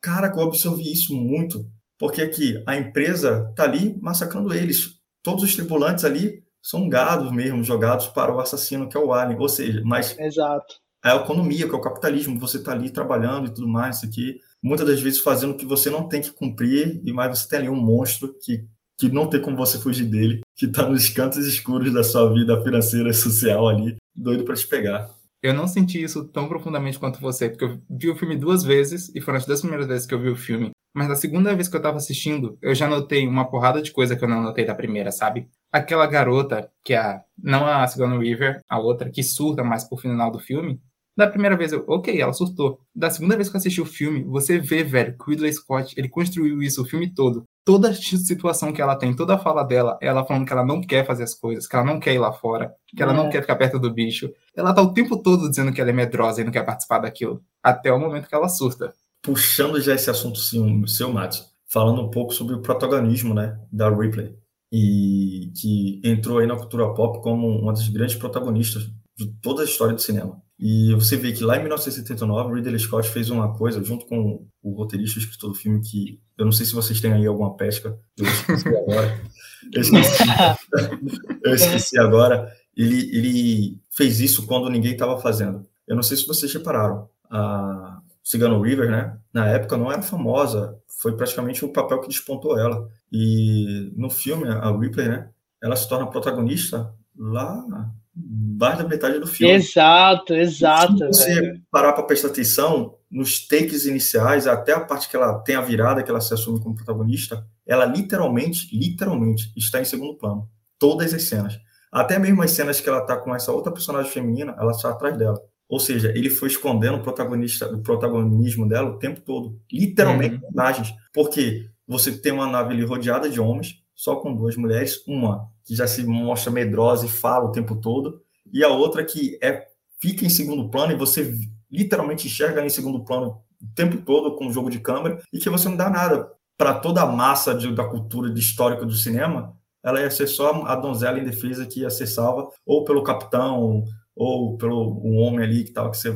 cara, eu absorvi isso muito porque aqui a empresa está ali massacrando eles. Todos os tripulantes ali são gados mesmo, jogados para o assassino que é o alien. Ou seja, mas Exato. é a economia, que é o capitalismo. Você está ali trabalhando e tudo mais, isso aqui. Muitas das vezes fazendo o que você não tem que cumprir, e mais você tem ali um monstro que, que não tem como você fugir dele, que está nos cantos escuros da sua vida financeira e social ali, doido para te pegar. eu não senti isso tão profundamente quanto você, porque eu vi o filme duas vezes e foram as duas primeiras vezes que eu vi o filme. Mas na segunda vez que eu tava assistindo, eu já notei uma porrada de coisa que eu não notei da primeira, sabe? Aquela garota, que é a. Não a Sigourney Weaver, a outra, que surta mais pro final do filme. Da primeira vez, eu, ok, ela surtou. Da segunda vez que eu assisti o filme, você vê, velho, que o Ridley Scott, ele construiu isso o filme todo. Toda situação que ela tem, toda a fala dela, ela falando que ela não quer fazer as coisas, que ela não quer ir lá fora, que ela É. não quer ficar perto do bicho. Ela tá o tempo todo dizendo que ela é medrosa e não quer participar daquilo. Até o momento que ela surta. Puxando já esse assunto sim, seu, Matos, falando um pouco sobre o protagonismo, né, da Ripley, e que entrou aí na cultura pop como uma das grandes protagonistas de toda a história do cinema. E você vê que lá em 1979, Ridley Scott fez uma coisa junto com o roteirista e escritor do filme que eu não sei se vocês têm aí alguma pesca, eu esqueci agora. Eu esqueci, eu esqueci agora. Ele, ele fez isso quando ninguém estava fazendo. Eu não sei se vocês repararam. A Cigano River, né? Na época não era famosa. Foi praticamente o papel que despontou ela. E no filme, a Ripley, né? Ela se torna protagonista lá mais da metade do filme. Exato, exato. Se você velho. parar para prestar atenção nos takes iniciais, até a parte que ela tem a virada, que ela se assume como protagonista, ela literalmente, literalmente está em segundo plano. Todas as cenas. Até mesmo as cenas que ela tá com essa outra personagem feminina, ela está atrás dela. Ou seja, ele foi escondendo o protagonista, o protagonismo dela o tempo todo. Literalmente, Uhum. imagens. Porque você tem uma nave ali rodeada de homens, só com duas mulheres, uma que já se mostra medrosa e fala o tempo todo, e a outra que é fica em segundo plano e você literalmente enxerga em segundo plano o tempo todo com o jogo de câmera e que você não dá nada para toda a massa de, da cultura de histórica do cinema, ela ia ser só a donzela indefesa que ia ser salva ou pelo capitão ou pelo um homem ali que tal que você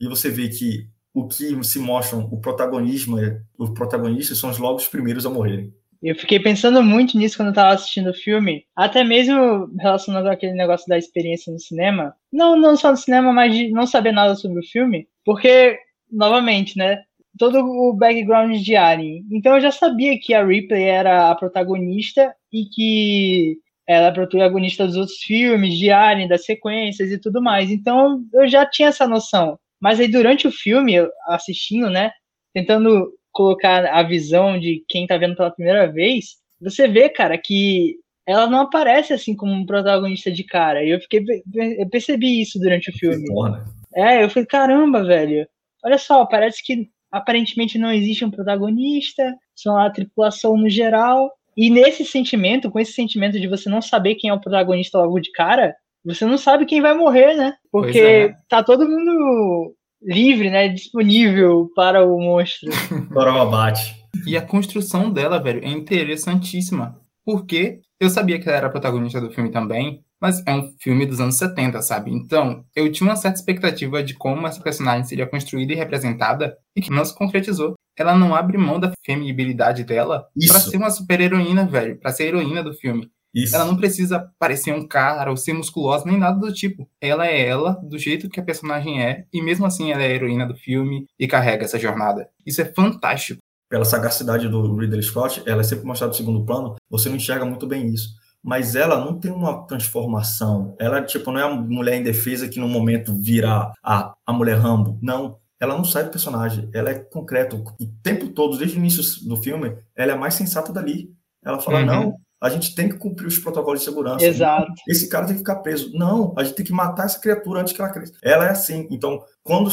e você vê que o que se mostram o protagonismo é os protagonistas são os logo os primeiros a morrerem. Eu fiquei pensando muito nisso quando eu tava assistindo o filme, até mesmo relacionado àquele negócio da experiência no cinema. Não, não só no cinema, mas de não saber nada sobre o filme, porque, novamente, né? Todo o background de Alien. Então eu já sabia que a Ripley era a protagonista e que ela é a protagonista dos outros filmes, de Alien, das sequências e tudo mais. Então eu já tinha essa noção. Mas aí durante o filme, assistindo, né? Tentando colocar a visão de quem tá vendo pela primeira vez, você vê, cara, que ela não aparece assim como um protagonista de cara. E eu fiquei eu percebi isso durante o filme. É, eu falei, caramba, velho. Olha só, parece que aparentemente não existe um protagonista, são a tripulação no geral. E nesse sentimento, com esse sentimento de você não saber quem é o protagonista logo de cara, você não sabe quem vai morrer, né? Porque é. tá todo mundo livre, né? Disponível para o monstro. Para o abate. E a construção dela, velho, é interessantíssima. Porque eu sabia que ela era a protagonista do filme também, mas é um filme dos anos 70, sabe? Então, eu tinha uma certa expectativa de como essa personagem seria construída e representada, e que não se concretizou. Ela não abre mão da feminibilidade dela Isso. pra ser uma super heroína, velho, pra ser a heroína do filme. Isso. Ela não precisa parecer um cara ou ser musculosa, nem nada do tipo. Ela é ela, do jeito que a personagem é, e mesmo assim ela é a heroína do filme e carrega essa jornada. Isso é fantástico. pela sagacidade do Ridley Scott, ela é sempre mostrada no segundo plano, você não enxerga muito bem isso. Mas ela não tem uma transformação. Ela, tipo, não é uma mulher indefesa que no momento vira a, a mulher Rambo. Não. Ela não sai do personagem. Ela é concreto. O tempo todo, desde o início do filme, ela é a mais sensata dali. Ela fala, Uhum. não, a gente tem que cumprir os protocolos de segurança. Exato. esse cara tem que ficar preso. Não, a gente tem que matar essa criatura antes que ela cresça. Ela é assim. Então, quando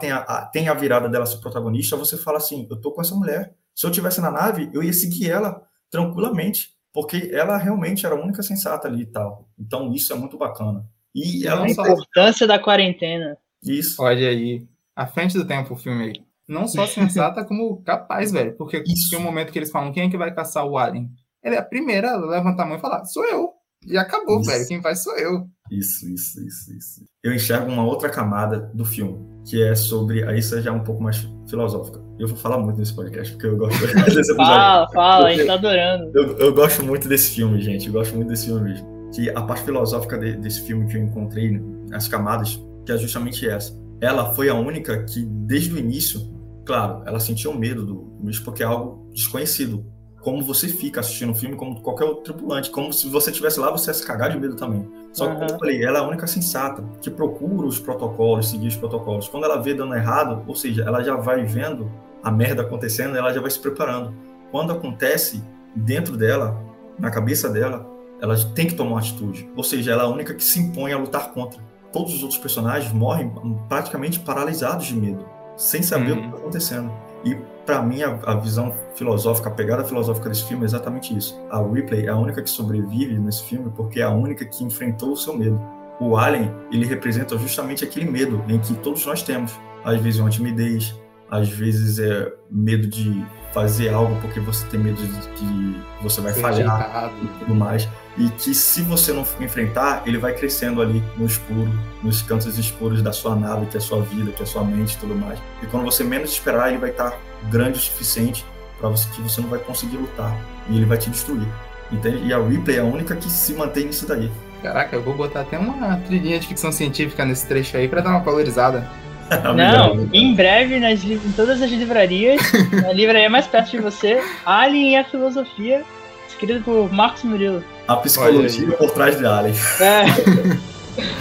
tem, a, a- tem a virada dela ser protagonista, você fala assim: eu tô com essa mulher. Se eu tivesse na nave, eu ia seguir ela tranquilamente, porque ela realmente era a única sensata ali e tal. Então, isso é muito bacana. E ela A só- importância da quarentena. Isso. Olha aí, à frente do tempo o filme aí. Não só sensata, como capaz, velho. Porque Isso. tem um momento que eles falam, quem é que vai caçar o alien? Ela é a primeira a levantar a mão e falar, sou eu. E acabou, Isso. velho. Quem vai sou eu. Isso, isso, isso, isso. Eu enxergo uma outra camada do filme, que é sobre. Aí isso já é um pouco mais filosófica. Eu vou falar muito nesse podcast, porque eu gosto desse episódio. Fala, fala, a gente tá adorando. Eu, eu gosto muito desse filme, gente. Eu gosto muito desse filme mesmo. Que a parte filosófica de- desse filme que eu encontrei, né, as camadas, que é justamente essa. Ela foi a única que, desde o início, claro, ela sentiu medo do bicho porque é algo desconhecido. Como você fica assistindo o filme, como qualquer outro tripulante. Como se você estivesse lá, você ia se cagar de medo também. Só que, como eu falei, ela é a única sensata que procura os protocolos, seguir os protocolos. Quando ela vê dando errado, ou seja, ela já vai vendo a merda acontecendo, ela já vai se preparando. Quando acontece dentro dela, na cabeça dela, ela tem que tomar uma atitude. Ou seja, ela é a única que se impõe a lutar contra. Todos os outros personagens morrem praticamente paralisados de medo, sem saber uhum. o que está acontecendo. E para mim a, a, visão filosófica, a pegada filosófica desse filme é exatamente isso. A Ripley é a única que sobrevive nesse filme porque é a única que enfrentou o seu medo. O Alien, ele representa justamente aquele medo em que todos nós temos. Às vezes uma timidez, às vezes é medo de fazer algo porque você tem medo de que você vai falhar e tudo mais. E que se você não enfrentar, ele vai crescendo ali no escuro, nos cantos escuros da sua nave, que é a sua vida, que é a sua mente e tudo mais. E quando você menos esperar, ele vai estar grande o suficiente para você que você não vai conseguir lutar e ele vai te destruir. Entende? E a Ripley é a única que se mantém nisso daí. Caraca, eu vou botar até uma trilhinha de ficção científica nesse trecho aí para dar uma valorizada. Não, em breve nas, em todas as livrarias, a livraria mais perto de você, Alien e a Filosofia, escrito por Marcos Murilo. A psicologia por trás de Alien. É.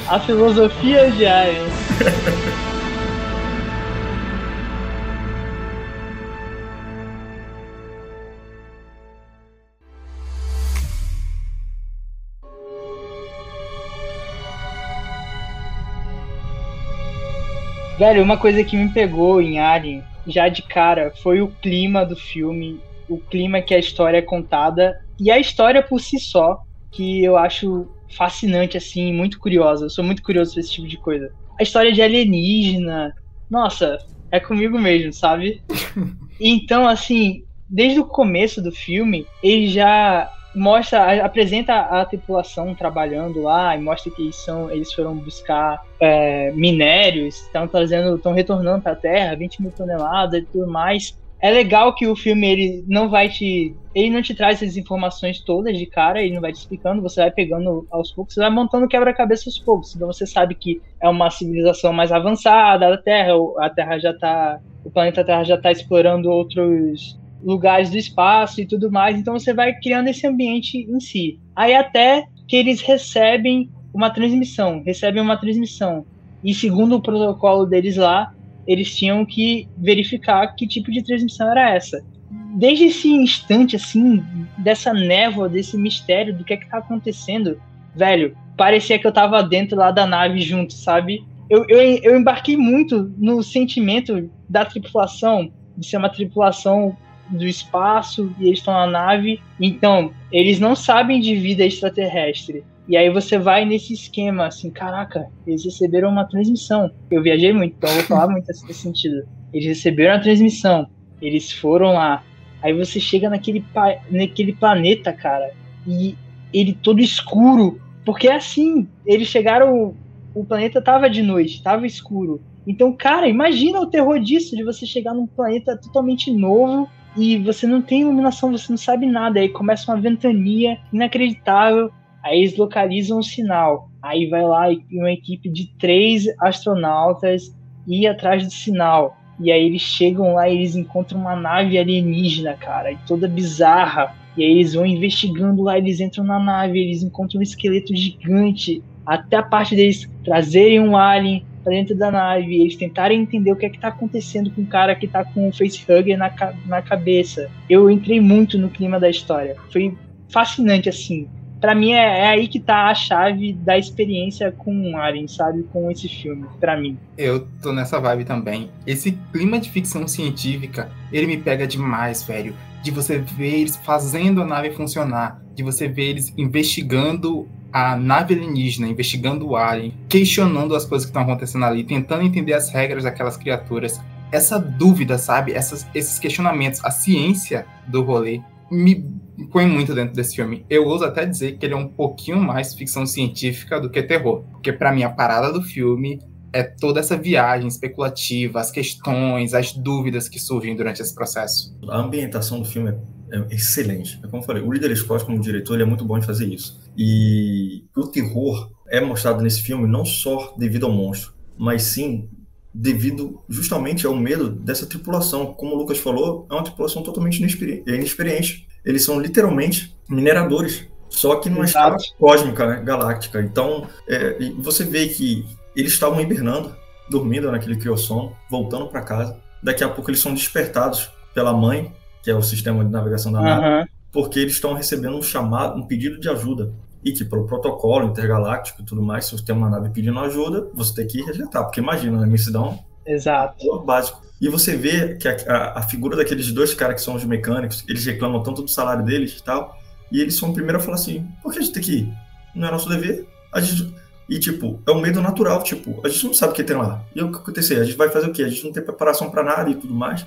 a filosofia de Alien. Velho, uma coisa que me pegou em Alien, já de cara, foi o clima do filme, o clima que a história é contada e a história por si só, que eu acho fascinante, assim, muito curiosa. Eu sou muito curioso por esse tipo de coisa. A história de alienígena, nossa, é comigo mesmo, sabe? então, assim, desde o começo do filme, ele já mostra, apresenta a tripulação trabalhando lá e mostra que eles, são, eles foram buscar é, minérios, estão trazendo, estão retornando para a Terra, 20 mil toneladas e tudo mais. É legal que o filme ele não vai te, ele não te traz essas informações todas de cara, ele não vai te explicando, você vai pegando aos poucos, você vai montando quebra-cabeça aos poucos. Então você sabe que é uma civilização mais avançada da Terra, a Terra já está, o planeta Terra já está explorando outros lugares do espaço e tudo mais. Então você vai criando esse ambiente em si. Aí até que eles recebem uma transmissão, recebem uma transmissão. E segundo o protocolo deles lá, eles tinham que verificar que tipo de transmissão era essa. Desde esse instante, assim, dessa névoa, desse mistério do que é que tá acontecendo, velho, parecia que eu tava dentro lá da nave junto, sabe? Eu, eu, eu embarquei muito no sentimento da tripulação, de ser uma tripulação do espaço e eles estão na nave. Então, eles não sabem de vida extraterrestre. E aí você vai nesse esquema, assim, caraca, eles receberam uma transmissão. Eu viajei muito, então eu vou falar muito nesse sentido. Eles receberam a transmissão, eles foram lá. Aí você chega naquele, naquele planeta, cara, e ele todo escuro. Porque é assim, eles chegaram, o planeta tava de noite, tava escuro. Então, cara, imagina o terror disso, de você chegar num planeta totalmente novo, e você não tem iluminação, você não sabe nada. Aí começa uma ventania inacreditável. Aí eles localizam o sinal. Aí vai lá uma equipe de três astronautas ir atrás do sinal. E aí eles chegam lá e eles encontram uma nave alienígena, cara, toda bizarra. E aí eles vão investigando lá, eles entram na nave, eles encontram um esqueleto gigante. Até a parte deles trazerem um alien, pra dentro da nave, eles tentarem entender o que é que tá acontecendo com o cara que tá com o facehugger na, na cabeça. Eu entrei muito no clima da história. Foi fascinante, assim. Para mim é, é, aí que tá a chave da experiência com Alien, sabe? Com esse filme, para mim. Eu tô nessa vibe também. Esse clima de ficção científica, ele me pega demais, velho. De você ver eles fazendo a nave funcionar, de você ver eles investigando a nave alienígena, investigando o alien, questionando as coisas que estão acontecendo ali, tentando entender as regras daquelas criaturas. Essa dúvida, sabe? Essas, esses questionamentos, a ciência do rolê me põe muito dentro desse filme. Eu ouso até dizer que ele é um pouquinho mais ficção científica do que terror, porque para mim a parada do filme é toda essa viagem especulativa, as questões, as dúvidas que surgem durante esse processo. A ambientação do filme é é excelente. É como eu falei, o Líder Scott, como diretor, ele é muito bom em fazer isso. E o terror é mostrado nesse filme não só devido ao monstro, mas sim devido justamente ao medo dessa tripulação. Como o Lucas falou, é uma tripulação totalmente inexperiente. Eles são literalmente mineradores. Só que numa escala cósmica, né? galáctica. Então, é, você vê que eles estavam hibernando, dormindo naquele criossono, voltando para casa. Daqui a pouco eles são despertados pela mãe, que é o sistema de navegação da nave, uhum. porque eles estão recebendo um chamado, um pedido de ajuda. E que pelo protocolo intergaláctico e tudo mais, se você tem uma nave pedindo ajuda, você tem que rejeitar. Porque imagina, na imensidão. Exato. É básico. E você vê que a, a, a, figura daqueles dois caras que são os mecânicos, eles reclamam tanto do salário deles e tal, e eles são o primeiro a falar assim: por que a gente tem que ir? Não é nosso dever? A gente. E, tipo, é um medo natural, tipo, a gente não sabe o que tem lá. E o que acontecer? A gente vai fazer o quê? A gente não tem preparação para nada e tudo mais.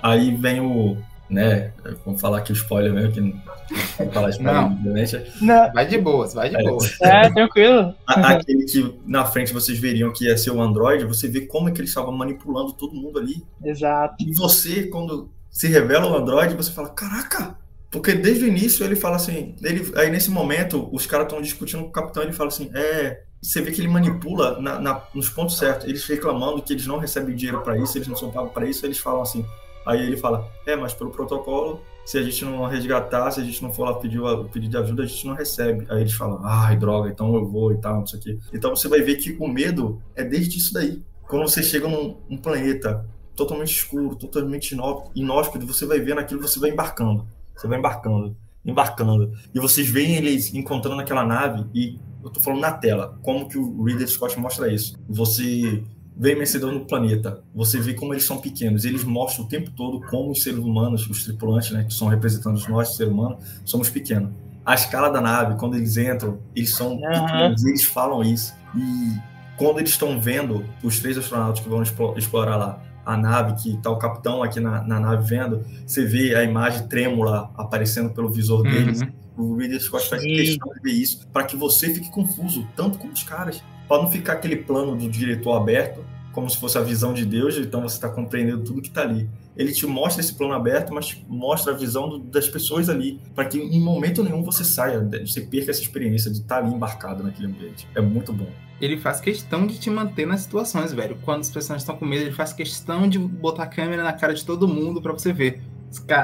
Aí vem o, né? Vamos falar aqui o spoiler mesmo, que não falar spoiler, não. obviamente. Não. Vai de boas, vai de é. boas. É, tranquilo. Aquele que na frente vocês veriam que ia ser o Android, você vê como é que ele estava manipulando todo mundo ali. Exato. E você, quando se revela o Android, você fala, caraca! Porque desde o início ele fala assim, ele, aí nesse momento os caras estão discutindo com o capitão, ele fala assim, é, você vê que ele manipula na, na, nos pontos certos. Eles reclamando que eles não recebem dinheiro para isso, eles não são pagos para isso, eles falam assim, Aí ele fala: É, mas pelo protocolo, se a gente não resgatar, se a gente não for lá pedir o pedido de ajuda, a gente não recebe. Aí eles falam: Ai, droga, então eu vou e tal, não sei o quê. Então você vai ver que o medo é desde isso daí. Quando você chega num um planeta totalmente escuro, totalmente inóspito, você vai vendo aquilo, você vai embarcando. Você vai embarcando, embarcando. E vocês veem eles encontrando aquela nave e eu tô falando na tela, como que o Reader Scott mostra isso. Você vencedor no planeta. Você vê como eles são pequenos. Eles mostram o tempo todo como os seres humanos, os tripulantes, né, que são representantes nós, seres humanos, somos pequenos. A escala da nave, quando eles entram, eles são uhum. pequenos, eles falam isso. E quando eles estão vendo os três astronautas que vão explorar lá, a nave, que está o capitão aqui na, na, nave vendo, você vê a imagem trêmula aparecendo pelo visor uhum. deles. O Ridley Scott faz questão de ver isso, para que você fique confuso, tanto como os caras para não ficar aquele plano do diretor aberto, como se fosse a visão de Deus, então você está compreendendo tudo que está ali. Ele te mostra esse plano aberto, mas mostra a visão do, das pessoas ali, para que em momento nenhum você saia, você perca essa experiência de estar tá ali embarcado naquele ambiente. É muito bom. Ele faz questão de te manter nas situações, velho. Quando as pessoas estão com medo, ele faz questão de botar a câmera na cara de todo mundo para você ver.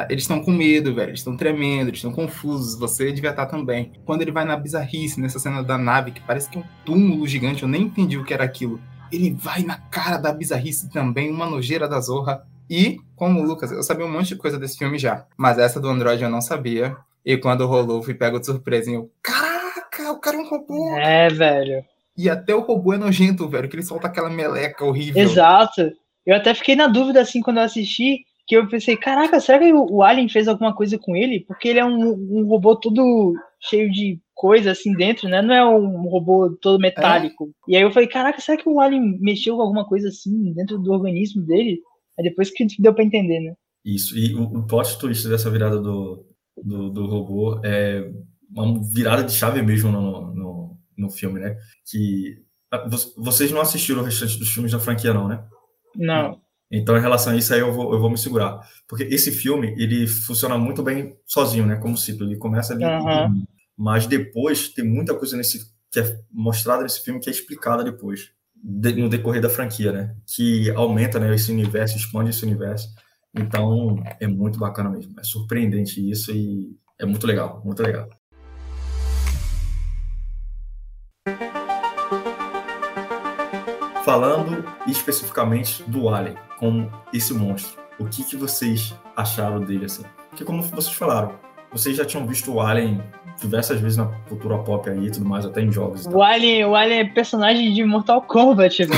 Eles estão com medo, velho. Eles estão tremendo, eles estão confusos. Você devia estar também. Quando ele vai na bizarrice, nessa cena da nave, que parece que é um túmulo gigante, eu nem entendi o que era aquilo. Ele vai na cara da bizarrice também, uma nojeira da zorra. E, como o Lucas, eu sabia um monte de coisa desse filme já. Mas essa do Android eu não sabia. E quando rolou, fui pego de surpresa e eu. Caraca, o cara é um robô! É, velho. E até o robô é nojento, velho, que ele solta aquela meleca horrível. Exato. Eu até fiquei na dúvida, assim, quando eu assisti que eu pensei, caraca, será que o, Alien fez alguma coisa com ele? Porque ele é um, um robô todo cheio de coisa assim dentro, né? Não é um robô todo metálico. É. E aí eu falei, caraca, será que o Alien mexeu com alguma coisa assim dentro do organismo dele? Aí depois que deu para entender, né? Isso, e o, o plot twist dessa virada do, do, do, robô é uma virada de chave mesmo no, no, no filme, né? Que ah, vocês não assistiram o restante dos filmes da franquia, não, né? Não. Então, em relação a isso aí, eu vou, eu vou me segurar. Porque esse filme, ele funciona muito bem sozinho, né? Como ciclo. Ele começa ali, uhum. mas depois tem muita coisa nesse que é mostrada nesse filme que é explicada depois, de, no decorrer da franquia, né? Que aumenta né, esse universo, expande esse universo. Então, é muito bacana mesmo. É surpreendente isso e é muito legal, muito legal. Falando especificamente do Alien, como esse monstro, o que, que vocês acharam dele assim? Porque como vocês falaram, vocês já tinham visto o Alien diversas vezes na cultura pop aí e tudo mais, até em jogos. O Alien, o Alien é personagem de Mortal Kombat, né?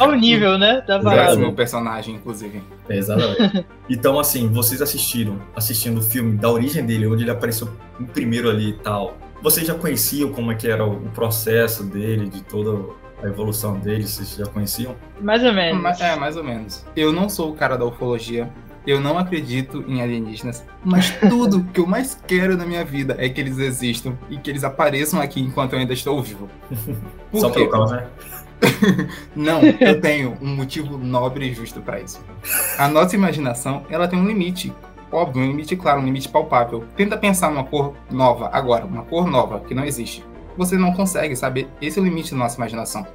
Olha o nível, né? Da. É meu personagem, inclusive. É, exatamente. então, assim, vocês assistiram, assistindo o filme da origem dele, onde ele apareceu em primeiro ali e tal. Vocês já conheciam como é que era o processo dele, de todo a evolução deles, vocês já conheciam? Mais ou menos. É, mais ou menos. Eu não sou o cara da ufologia, eu não acredito em alienígenas, mas tudo que eu mais quero na minha vida é que eles existam e que eles apareçam aqui enquanto eu ainda estou vivo. Por Só quê? pelo caso, né? não, eu tenho um motivo nobre e justo para isso. A nossa imaginação, ela tem um limite. Óbvio, um limite claro, um limite palpável. Tenta pensar numa cor nova agora, uma cor nova que não existe você não consegue saber esse é o limite da nossa imaginação.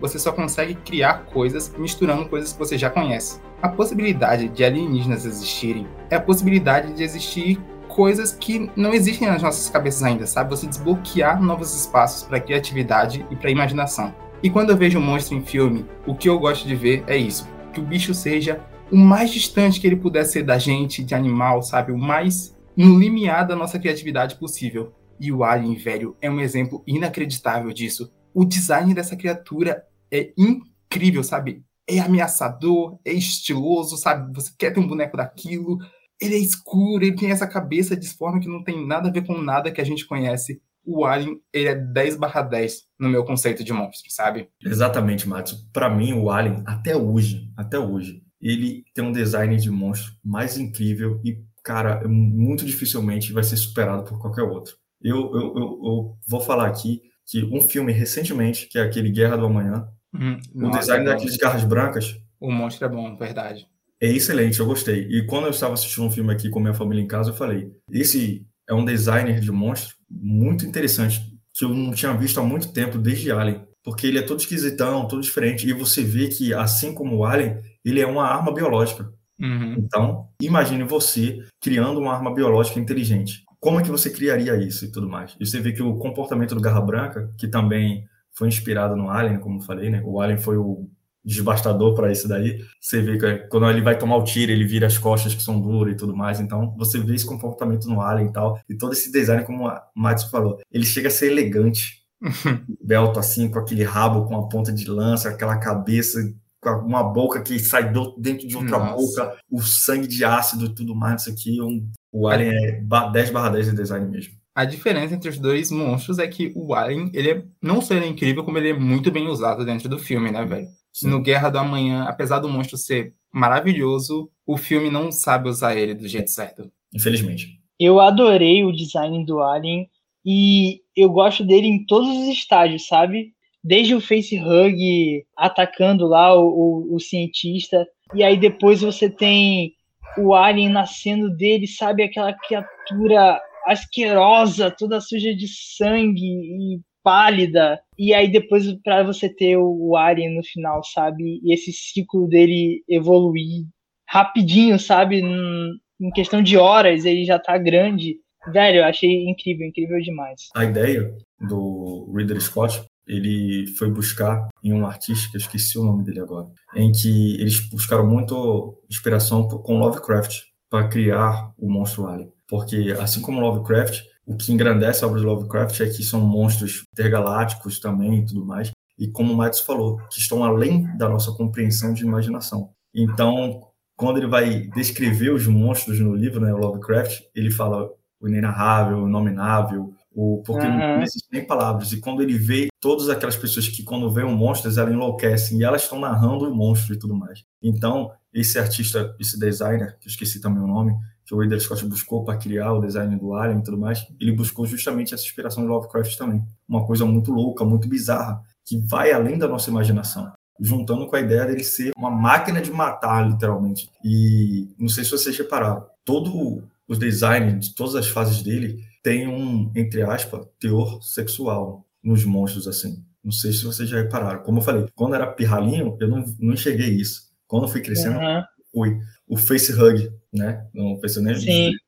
Você só consegue criar coisas misturando coisas que você já conhece. A possibilidade de alienígenas existirem é a possibilidade de existir coisas que não existem nas nossas cabeças ainda, sabe? Você desbloquear novos espaços para criatividade e para imaginação. E quando eu vejo um monstro em filme, o que eu gosto de ver é isso: que o bicho seja o mais distante que ele puder ser da gente, de animal, sabe? O mais no limiar da nossa criatividade possível. E o Alien, velho, é um exemplo inacreditável disso. O design dessa criatura é incrível, sabe? É ameaçador, é estiloso, sabe? Você quer ter um boneco daquilo. Ele é escuro, ele tem essa cabeça disforme que não tem nada a ver com nada que a gente conhece. O Alien, ele é 10 barra 10 no meu conceito de monstro, sabe? Exatamente, Matos. Para mim, o Alien, até hoje, até hoje, ele tem um design de monstro mais incrível e, cara, muito dificilmente vai ser superado por qualquer outro. Eu, eu, eu, eu vou falar aqui que um filme recentemente, que é aquele Guerra do Amanhã, hum, o design é daqueles garras brancas. O monstro é bom, verdade. É excelente, eu gostei. E quando eu estava assistindo um filme aqui com minha família em casa, eu falei: esse é um designer de monstro muito interessante, que eu não tinha visto há muito tempo, desde Alien. Porque ele é todo esquisitão, todo diferente. E você vê que, assim como o Alien, ele é uma arma biológica. Uhum. Então, imagine você criando uma arma biológica inteligente. Como é que você criaria isso e tudo mais? E você vê que o comportamento do Garra Branca, que também foi inspirado no Alien, como eu falei, né? O Alien foi o desbastador para isso daí. Você vê que quando ele vai tomar o tiro, ele vira as costas que são duras e tudo mais. Então, você vê esse comportamento no Alien e tal. E todo esse design, como a Matsu falou, ele chega a ser elegante. Belto assim, com aquele rabo com a ponta de lança, aquela cabeça com uma boca que sai dentro de outra Nossa. boca, o sangue de ácido e tudo mais, isso aqui, um, o Alien é 10 barra 10 de design mesmo. A diferença entre os dois monstros é que o Alien, ele é, não só ele é incrível, como ele é muito bem usado dentro do filme, né, velho? Sim. No Guerra do Amanhã, apesar do monstro ser maravilhoso, o filme não sabe usar ele do jeito certo. Infelizmente. Eu adorei o design do Alien e eu gosto dele em todos os estágios, sabe? desde o facehug atacando lá o, o, o, cientista, e aí depois você tem o alien nascendo dele, sabe? Aquela criatura asquerosa, toda suja de sangue e pálida. E aí depois para você ter o, alien no final, sabe? E esse ciclo dele evoluir rapidinho, sabe? Em questão de horas ele já tá grande. Velho, eu achei incrível, incrível demais. A ideia do Ridley Scott ele foi buscar em um artista, que eu esqueci o nome dele agora, em que eles buscaram muito inspiração com Lovecraft para criar o monstro alien. Porque, assim como Lovecraft, o que engrandece a obra de Lovecraft é que são monstros intergalácticos também e tudo mais. E como o Matos falou, que estão além da nossa compreensão de imaginação. Então, quando ele vai descrever os monstros no livro, né, Lovecraft, ele fala o inenarrável, o inominável, o, porque uhum. não existem nem palavras. E quando ele vê todas aquelas pessoas que, quando vêem um monstro, elas enlouquecem e elas estão narrando o monstro e tudo mais. Então, esse artista, esse designer, que eu esqueci também o nome, que o Ridley Scott buscou para criar o design do Alien e tudo mais, ele buscou justamente essa inspiração de Lovecraft também. Uma coisa muito louca, muito bizarra, que vai além da nossa imaginação. Juntando com a ideia dele ser uma máquina de matar, literalmente. E não sei se vocês repararam, todo o design de todas as fases dele tem um, entre aspas, teor sexual nos monstros, assim. Não sei se vocês já repararam. Como eu falei, quando era pirralhinho, eu não, não enxerguei isso. Quando eu fui crescendo, uhum. fui. O face hug, né? Não face nem Sim.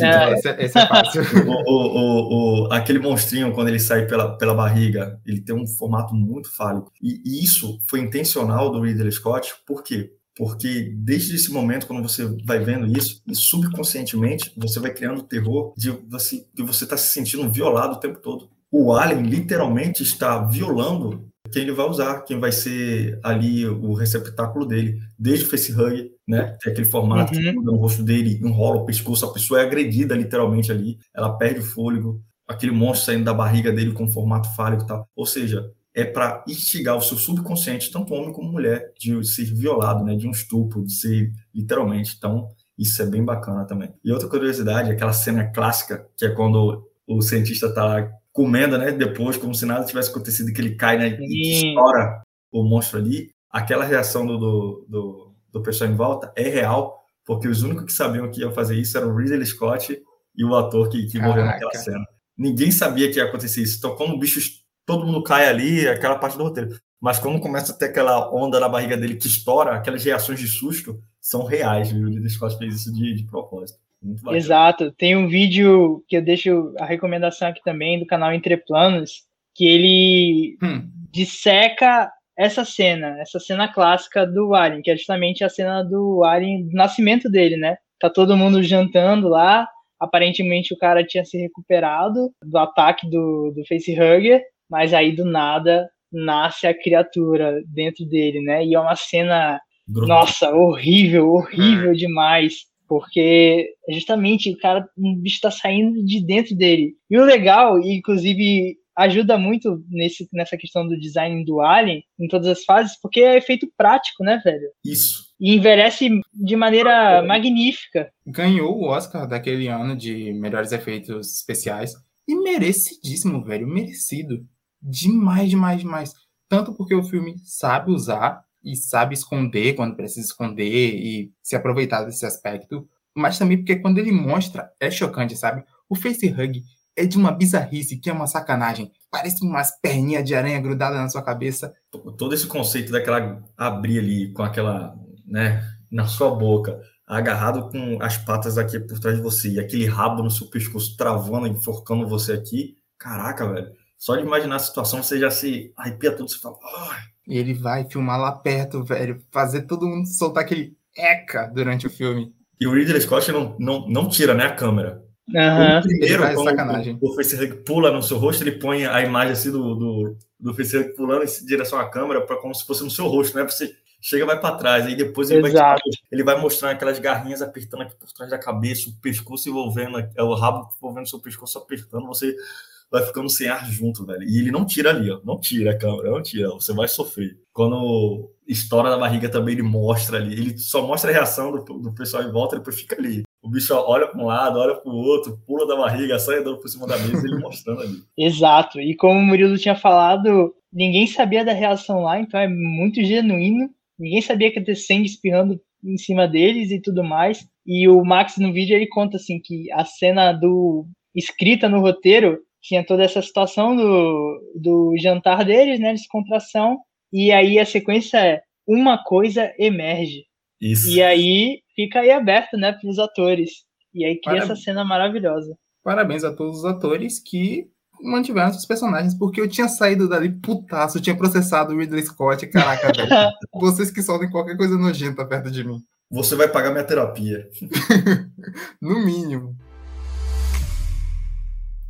É, esse, esse, é fácil. o, o, o, aquele monstrinho, quando ele sai pela, pela barriga, ele tem um formato muito fálico. E, e isso foi intencional do Ridley Scott, por quê? Porque desde esse momento, quando você vai vendo isso, e subconscientemente você vai criando terror de você de você estar tá se sentindo violado o tempo todo. O Alien literalmente está violando quem ele vai usar, quem vai ser ali o receptáculo dele, desde o facehug, né? Tem aquele formato uhum. que muda no rosto dele, enrola o pescoço, a pessoa é agredida literalmente ali, ela perde o fôlego, aquele monstro saindo da barriga dele com formato fálico e tal. Ou seja, é para instigar o seu subconsciente, tanto homem como mulher, de ser violado, né, de um estupro, de ser literalmente. Então, isso é bem bacana também. E outra curiosidade, aquela cena clássica, que é quando o cientista está comendo, né, depois, como se nada tivesse acontecido, que ele cai né, e estoura o monstro ali. Aquela reação do, do, do, do pessoal em volta é real, porque os únicos que sabiam que iam fazer isso eram o Ridley Scott e o ator que, que morreu naquela cena. Ninguém sabia que ia acontecer isso. Então, quando o bicho todo mundo cai ali, aquela parte do roteiro. Mas quando começa a ter aquela onda na barriga dele que estoura, aquelas reações de susto são reais. O Ridley Scott fez isso de, de propósito. Exato. Tem um vídeo que eu deixo a recomendação aqui também do canal Entre Planos, que ele hum. disseca essa cena, essa cena clássica do Alien, que é justamente a cena do Alien, do nascimento dele, né? Tá todo mundo jantando lá, aparentemente o cara tinha se recuperado do ataque do, do facehugger, mas aí do nada nasce a criatura dentro dele, né? E é uma cena, nossa, horrível, horrível é. demais porque justamente o cara, o bicho está saindo de dentro dele. E o legal, e inclusive ajuda muito nesse, nessa questão do design do Alien em todas as fases, porque é efeito prático, né, velho? Isso. E envelhece de maneira é. magnífica. Ganhou o Oscar daquele ano de melhores efeitos especiais. E merecidíssimo, velho. Merecido. Demais, demais, demais. Tanto porque o filme sabe usar e sabe esconder quando precisa esconder e se aproveitar desse aspecto, mas também porque quando ele mostra é chocante, sabe? O facehug é de uma bizarrice que é uma sacanagem. Parece umas perninhas de aranha grudadas na sua cabeça. Todo esse conceito daquela abrir ali com aquela, né, na sua boca, agarrado com as patas aqui por trás de você e aquele rabo no seu pescoço travando, enforcando você aqui. Caraca, velho. Só de imaginar a situação, você já se arrepia tudo, você fala, oh, ele vai filmar lá perto, velho, fazer todo mundo soltar aquele eca durante o filme. E o Ridley Scott não, não, não tira, né, a câmera. Uhum. primeiro, quando sacanagem. o, o facehug pula no seu rosto, ele põe a imagem assim do, do, do facehug pulando em direção à câmera, para como se fosse no seu rosto, né? Você chega vai para trás, aí depois ele vai, ele vai mostrar aquelas garrinhas apertando aqui por trás da cabeça, o pescoço envolvendo, é o rabo envolvendo o seu pescoço apertando, você vai ficando sem ar junto, velho. E ele não tira ali, ó. Não tira a câmera, não tira. Você vai sofrer. Quando estoura na barriga também, ele mostra ali. Ele só mostra a reação do, do pessoal em volta, depois fica ali. O bicho olha para um lado, olha para o outro, pula da barriga, sai andando por cima da mesa, ele mostrando ali. Exato. E como o Murilo tinha falado, ninguém sabia da reação lá, então é muito genuíno. Ninguém sabia que ia ter sangue espirrando em cima deles e tudo mais. E o Max no vídeo ele conta assim que a cena do escrita no roteiro tinha toda essa situação do, do jantar deles, né, descontração, e aí a sequência é uma coisa emerge. Isso. E aí fica aí aberto, né, para os atores. E aí cria Parabéns. essa cena maravilhosa. Parabéns a todos os atores que mantiveram seus personagens, porque eu tinha saído dali putaço, eu tinha processado o Ridley Scott, caraca, velho. Vocês que soltem qualquer coisa nojenta perto de mim. Você vai pagar minha terapia. no mínimo.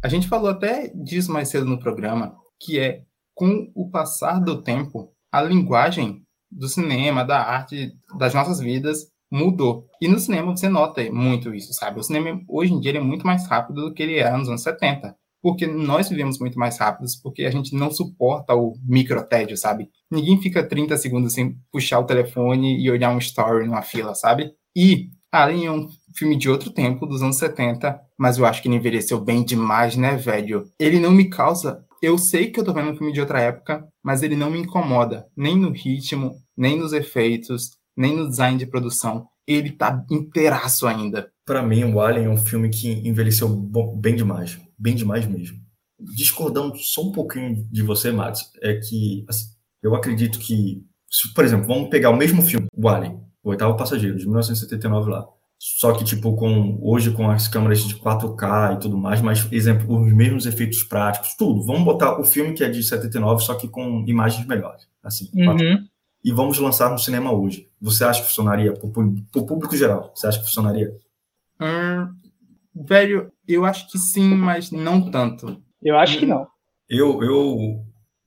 A gente falou até disso mais cedo no programa, que é com o passar do tempo, a linguagem do cinema, da arte, das nossas vidas mudou. E no cinema você nota muito isso, sabe? O cinema hoje em dia é muito mais rápido do que ele era nos anos 70. Porque nós vivemos muito mais rápidos, porque a gente não suporta o microtédio, sabe? Ninguém fica 30 segundos sem puxar o telefone e olhar um story numa fila, sabe? E Alien é um filme de outro tempo, dos anos 70, mas eu acho que ele envelheceu bem demais, né, velho? Ele não me causa. Eu sei que eu tô vendo um filme de outra época, mas ele não me incomoda, nem no ritmo, nem nos efeitos, nem no design de produção. Ele tá inteiraço ainda. Para mim, o Alien é um filme que envelheceu bem demais, bem demais mesmo. Discordando só um pouquinho de você, Matos, é que assim, eu acredito que, se, por exemplo, vamos pegar o mesmo filme, o Alien, o Oitavo Passageiro, de 1979 lá. Só que, tipo, com, hoje com as câmeras de 4K e tudo mais, mas, exemplo, os mesmos efeitos práticos, tudo. Vamos botar o filme que é de 79, só que com imagens melhores. Assim, uhum. E vamos lançar no cinema hoje. Você acha que funcionaria? Para o público geral, você acha que funcionaria? Hum, velho, eu acho que sim, mas não tanto. Eu acho que não. Eu, eu,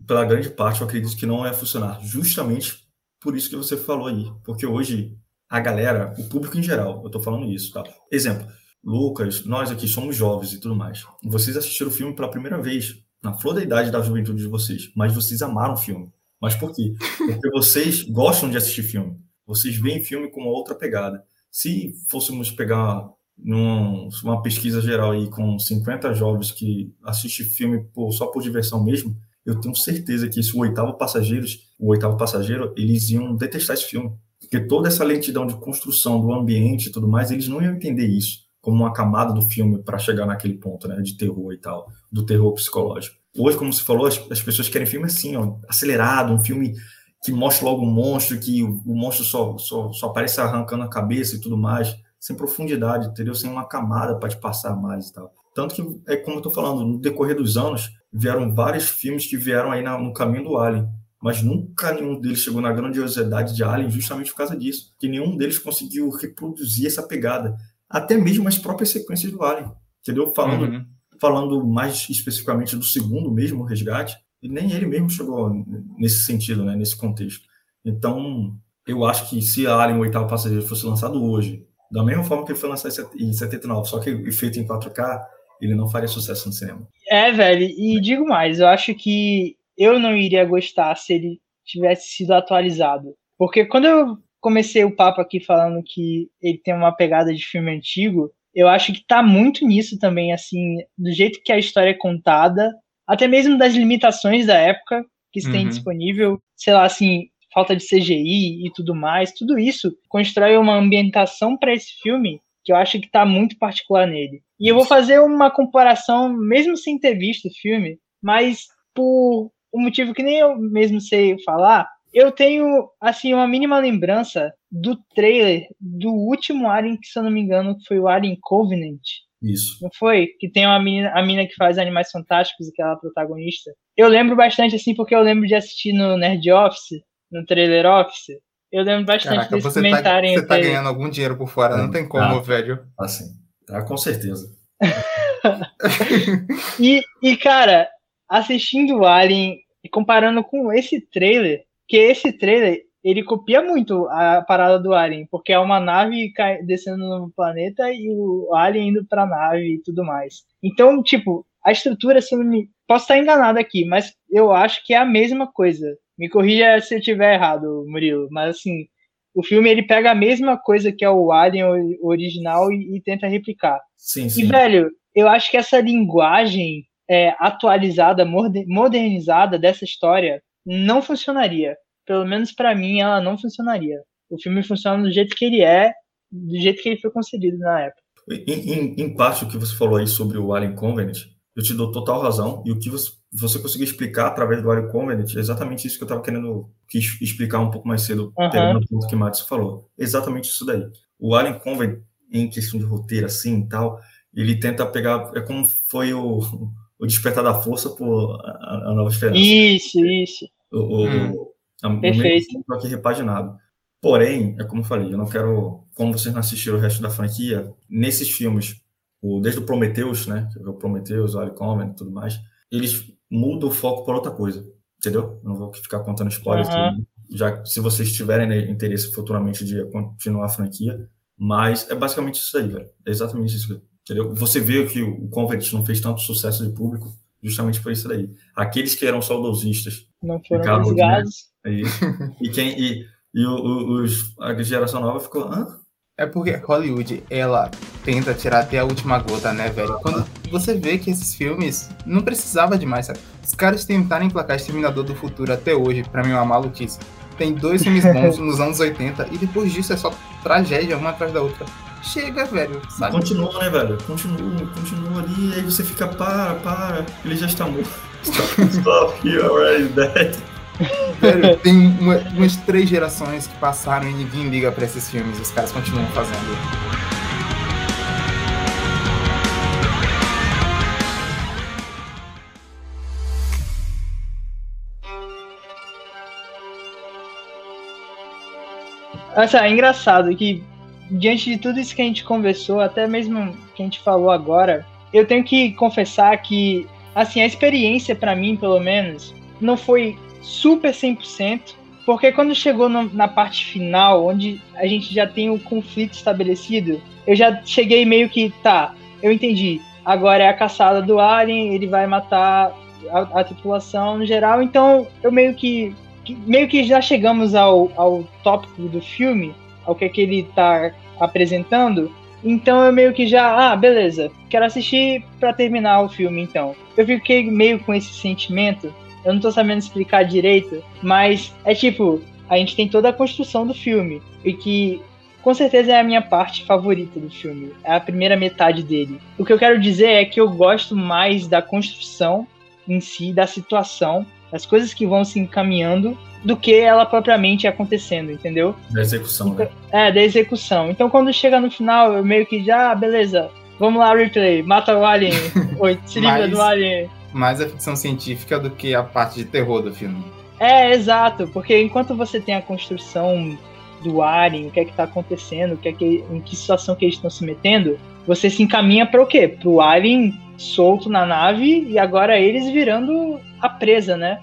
pela grande parte, eu acredito que não vai funcionar. Justamente por isso que você falou aí. Porque hoje a galera, o público em geral, eu tô falando isso, tá? Exemplo, Lucas, nós aqui somos jovens e tudo mais. Vocês assistiram o filme pela primeira vez, na flor da idade da juventude de vocês, mas vocês amaram o filme. Mas por quê? Porque vocês gostam de assistir filme. Vocês veem filme com uma outra pegada. Se fôssemos pegar numa, uma pesquisa geral aí com 50 jovens que assistem filme por, só por diversão mesmo, eu tenho certeza que esse o oitavo passageiros, o oitavo passageiro, eles iam detestar esse filme. Toda essa lentidão de construção do ambiente e tudo mais, eles não iam entender isso como uma camada do filme para chegar naquele ponto, né, de terror e tal, do terror psicológico. Hoje, como você falou, as, as pessoas querem filme assim, ó, acelerado, um filme que mostra logo um monstro, que o, o monstro só, só, só aparece arrancando a cabeça e tudo mais. sem profundidade, entendeu? Sem uma camada para te passar mais e tal. Tanto que, é como eu tô falando, no decorrer dos anos, vieram vários filmes que vieram aí na, no caminho do Alien, mas nunca nenhum deles chegou na grandiosidade de Alien justamente por causa disso, que nenhum deles conseguiu reproduzir essa pegada, até mesmo as próprias sequências do Alien, entendeu? Falando, uhum. falando mais especificamente do segundo mesmo, o Resgate, e nem ele mesmo chegou nesse sentido, né, nesse contexto. Então, eu acho que se Alien, o oitavo passageiro, fosse lançado hoje, da mesma forma que ele foi lançado em 79, só que feito em 4K, ele não faria sucesso no cinema. É, velho, e digo mais, eu acho que eu não iria gostar se ele tivesse sido atualizado. Porque quando eu comecei o papo aqui falando que ele tem uma pegada de filme antigo, eu acho que tá muito nisso também, assim, do jeito que a história é contada, até mesmo das limitações da época que se uhum. tem disponível, sei lá, assim, falta de CGI e tudo mais, tudo isso constrói uma ambientação para esse filme que eu acho que está muito particular nele. E eu vou fazer uma comparação, mesmo sem ter visto o filme, mas por um motivo que nem eu mesmo sei falar, eu tenho assim uma mínima lembrança do trailer do último Alien, que se eu não me engano foi o Alien Covenant. Isso. Não foi? Que tem uma menina, a menina que faz Animais Fantásticos, aquela protagonista. Eu lembro bastante assim porque eu lembro de assistir no Nerd Office no trailer office, eu lembro bastante Caraca, desse você tá comentário. Tá, você tá ganhando algum dinheiro por fora, não tem como, ah, velho. Assim, ah, com certeza. e, e, cara, assistindo o Alien e comparando com esse trailer, que esse trailer, ele copia muito a parada do Alien, porque é uma nave descendo no planeta e o Alien indo pra nave e tudo mais. Então, tipo, a estrutura, se me... posso estar enganado aqui, mas eu acho que é a mesma coisa. Me corrija se eu estiver errado, Murilo, mas assim, o filme ele pega a mesma coisa que é o Alien original e, e tenta replicar. Sim, sim. E, velho, eu acho que essa linguagem é, atualizada, modernizada dessa história não funcionaria. Pelo menos para mim, ela não funcionaria. O filme funciona do jeito que ele é, do jeito que ele foi concebido na época. Em, em, em parte, o que você falou aí sobre o Alien Covenant, eu te dou total razão. E o que você, você conseguiu explicar através do Ario Covenant é exatamente isso que eu estava querendo quis explicar um pouco mais cedo, uhum. no ponto que Matos falou. Exatamente isso daí. O Alien Covenant, em questão de roteiro, assim e tal, ele tenta pegar. É como foi o, o Despertar da Força por a, a Nova Esperança. Isso, isso. O, o, hum. a, Perfeito. O aqui repaginado. Porém, é como eu falei, eu não quero. Como vocês não assistiram o resto da franquia, nesses filmes o, desde o Prometheus, né? O Prometheus, o Alicomen e tudo mais, eles mudam o foco para outra coisa, entendeu? Eu não vou ficar contando spoilers, uhum. já se vocês tiverem né, interesse futuramente de continuar a franquia, mas é basicamente isso aí, velho. É exatamente isso, entendeu? Você vê que o Convent não fez tanto sucesso de público justamente por isso daí. Aqueles que eram saudosistas não foram desligados. Né? É isso. e quem e, e o, os, a geração nova ficou, hã? É porque Hollywood, ela tenta tirar até a última gota, né, velho? Quando você vê que esses filmes não precisava demais, sabe? Os caras tentaram emplacar Exterminador do Futuro até hoje, para mim é uma maluquice. Tem dois filmes bons nos anos 80 e depois disso é só tragédia uma atrás da outra. Chega, velho, sabe? Continua, né, velho? Continua, continua ali, aí você fica, para, para, ele já está morto. Stop, stop, you're already dead. Velho, tem uma, umas três gerações que passaram e ninguém liga pra esses filmes. Os caras continuam fazendo. Assim, é engraçado que, diante de tudo isso que a gente conversou, até mesmo que a gente falou agora, eu tenho que confessar que, assim, a experiência para mim, pelo menos, não foi super 100%, porque quando chegou no, na parte final, onde a gente já tem o conflito estabelecido, eu já cheguei meio que, tá, eu entendi. Agora é a caçada do Alien, ele vai matar a, a tripulação no geral, então eu meio que, meio que já chegamos ao, ao tópico do filme, ao que, é que ele tá apresentando. Então eu meio que já, ah, beleza, quero assistir para terminar o filme então. Eu fiquei meio com esse sentimento eu não tô sabendo explicar direito, mas é tipo, a gente tem toda a construção do filme e que com certeza é a minha parte favorita do filme, é a primeira metade dele. O que eu quero dizer é que eu gosto mais da construção em si, da situação, das coisas que vão se encaminhando, do que ela propriamente acontecendo, entendeu? Da execução, então, né? É, da execução. Então quando chega no final, eu meio que já, ah, beleza, vamos lá, replay, mata o alien, Oi, se livra Mas- do alien. Mais a ficção científica do que a parte de terror do filme. É, exato, porque enquanto você tem a construção do Alien, o que é que tá acontecendo, o que é que, em que situação que eles estão se metendo, você se encaminha para o quê? Pro Alien solto na nave e agora eles virando a presa, né?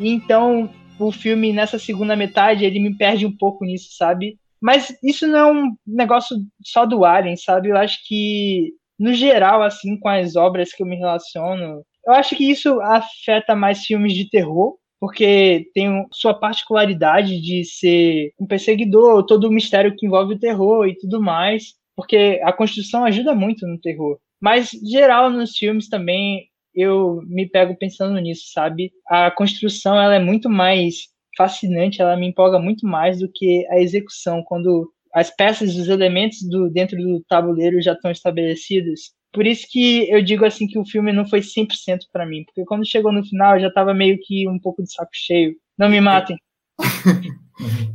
E então o filme nessa segunda metade ele me perde um pouco nisso, sabe? Mas isso não é um negócio só do Alien, sabe? Eu acho que no geral assim com as obras que eu me relaciono, eu acho que isso afeta mais filmes de terror porque tem sua particularidade de ser um perseguidor, todo o mistério que envolve o terror e tudo mais, porque a construção ajuda muito no terror. Mas, geral, nos filmes também, eu me pego pensando nisso, sabe? A construção, ela é muito mais fascinante, ela me empolga muito mais do que a execução, quando as peças, os elementos do, dentro do tabuleiro já estão estabelecidos. Por isso que eu digo assim que o filme não foi 100% pra mim, porque quando chegou no final eu já tava meio que um pouco de saco cheio. Não me matem.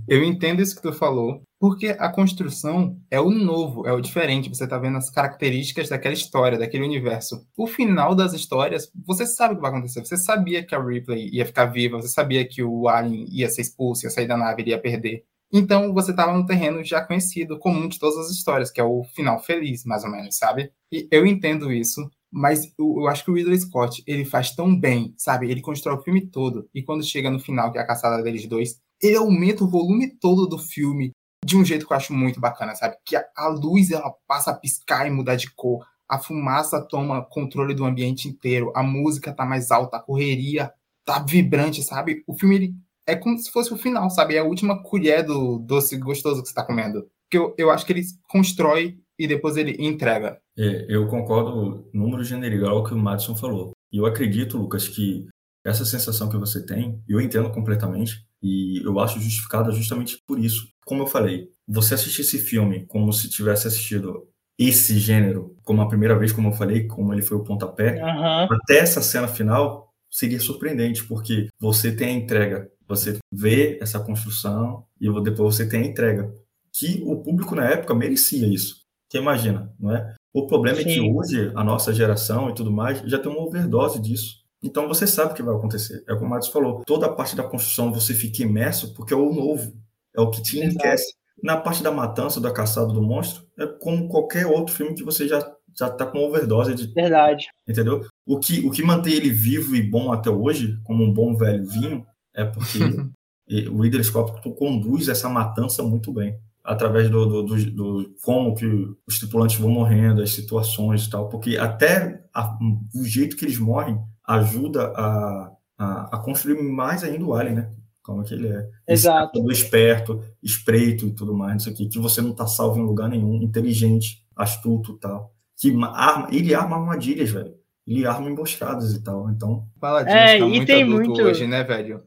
Eu entendo isso que tu falou, porque a construção é o novo, é o diferente. Você tá vendo as características daquela história, daquele universo. O final das histórias, você sabe o que vai acontecer. Você sabia que a Ripley ia ficar viva, você sabia que o Alien ia ser expulso, ia sair da nave, ele ia perder. Então você estava no terreno já conhecido, comum de todas as histórias, que é o final feliz, mais ou menos, sabe? E eu entendo isso, mas eu, eu acho que o Ridley Scott, ele faz tão bem, sabe? Ele constrói o filme todo, e quando chega no final, que é a caçada deles dois, ele aumenta o volume todo do filme de um jeito que eu acho muito bacana, sabe? Que a, luz, ela passa a piscar e mudar de cor, a fumaça toma controle do ambiente inteiro, a música tá mais alta, a correria tá vibrante, sabe? O filme, ele é como se fosse o final, sabe? É a última colher do doce gostoso que você tá comendo. Porque eu, eu acho que ele constrói e depois ele entrega. É, eu concordo número general que o Madison falou. E eu acredito, Lucas, que essa sensação que você tem, eu entendo completamente, e eu acho justificada justamente por isso. Como eu falei, você assistir esse filme como se tivesse assistido esse gênero, como a primeira vez, como eu falei, como ele foi o pontapé, Aham. até essa cena final seria surpreendente, porque você tem a entrega, você vê essa construção e depois você tem a entrega. Que o público na época merecia isso. Você imagina, não é? O problema é que Sim. hoje, a nossa geração e tudo mais, já tem uma overdose disso. Então você sabe o que vai acontecer. É como o Matos falou, toda a parte da construção você fica imerso porque é o novo, é o que te enriquece. Na parte da matança, da caçada do monstro, é como qualquer outro filme que você já já tá com overdose de Verdade. entendeu? O que, o que mantém ele vivo e bom até hoje, como um bom velho vinho, é porque o Ridley Scott conduz essa matança muito bem, através do, do, do, do como que os tripulantes vão morrendo, as situações e tal, porque até a- o jeito que eles morrem ajuda a, a, a construir mais ainda o Alien, né? Como que ele é. Exato. caçador esperto, espreito e tudo mais, não sei o quê, que você não tá salvo em lugar nenhum, inteligente, astuto e tal. Que ma- arma, ele arma armadilhas, velho. Ele arma emboscadas e tal. Então, Paladino É, tá e muito tem adulto muito- hoje, né, velho?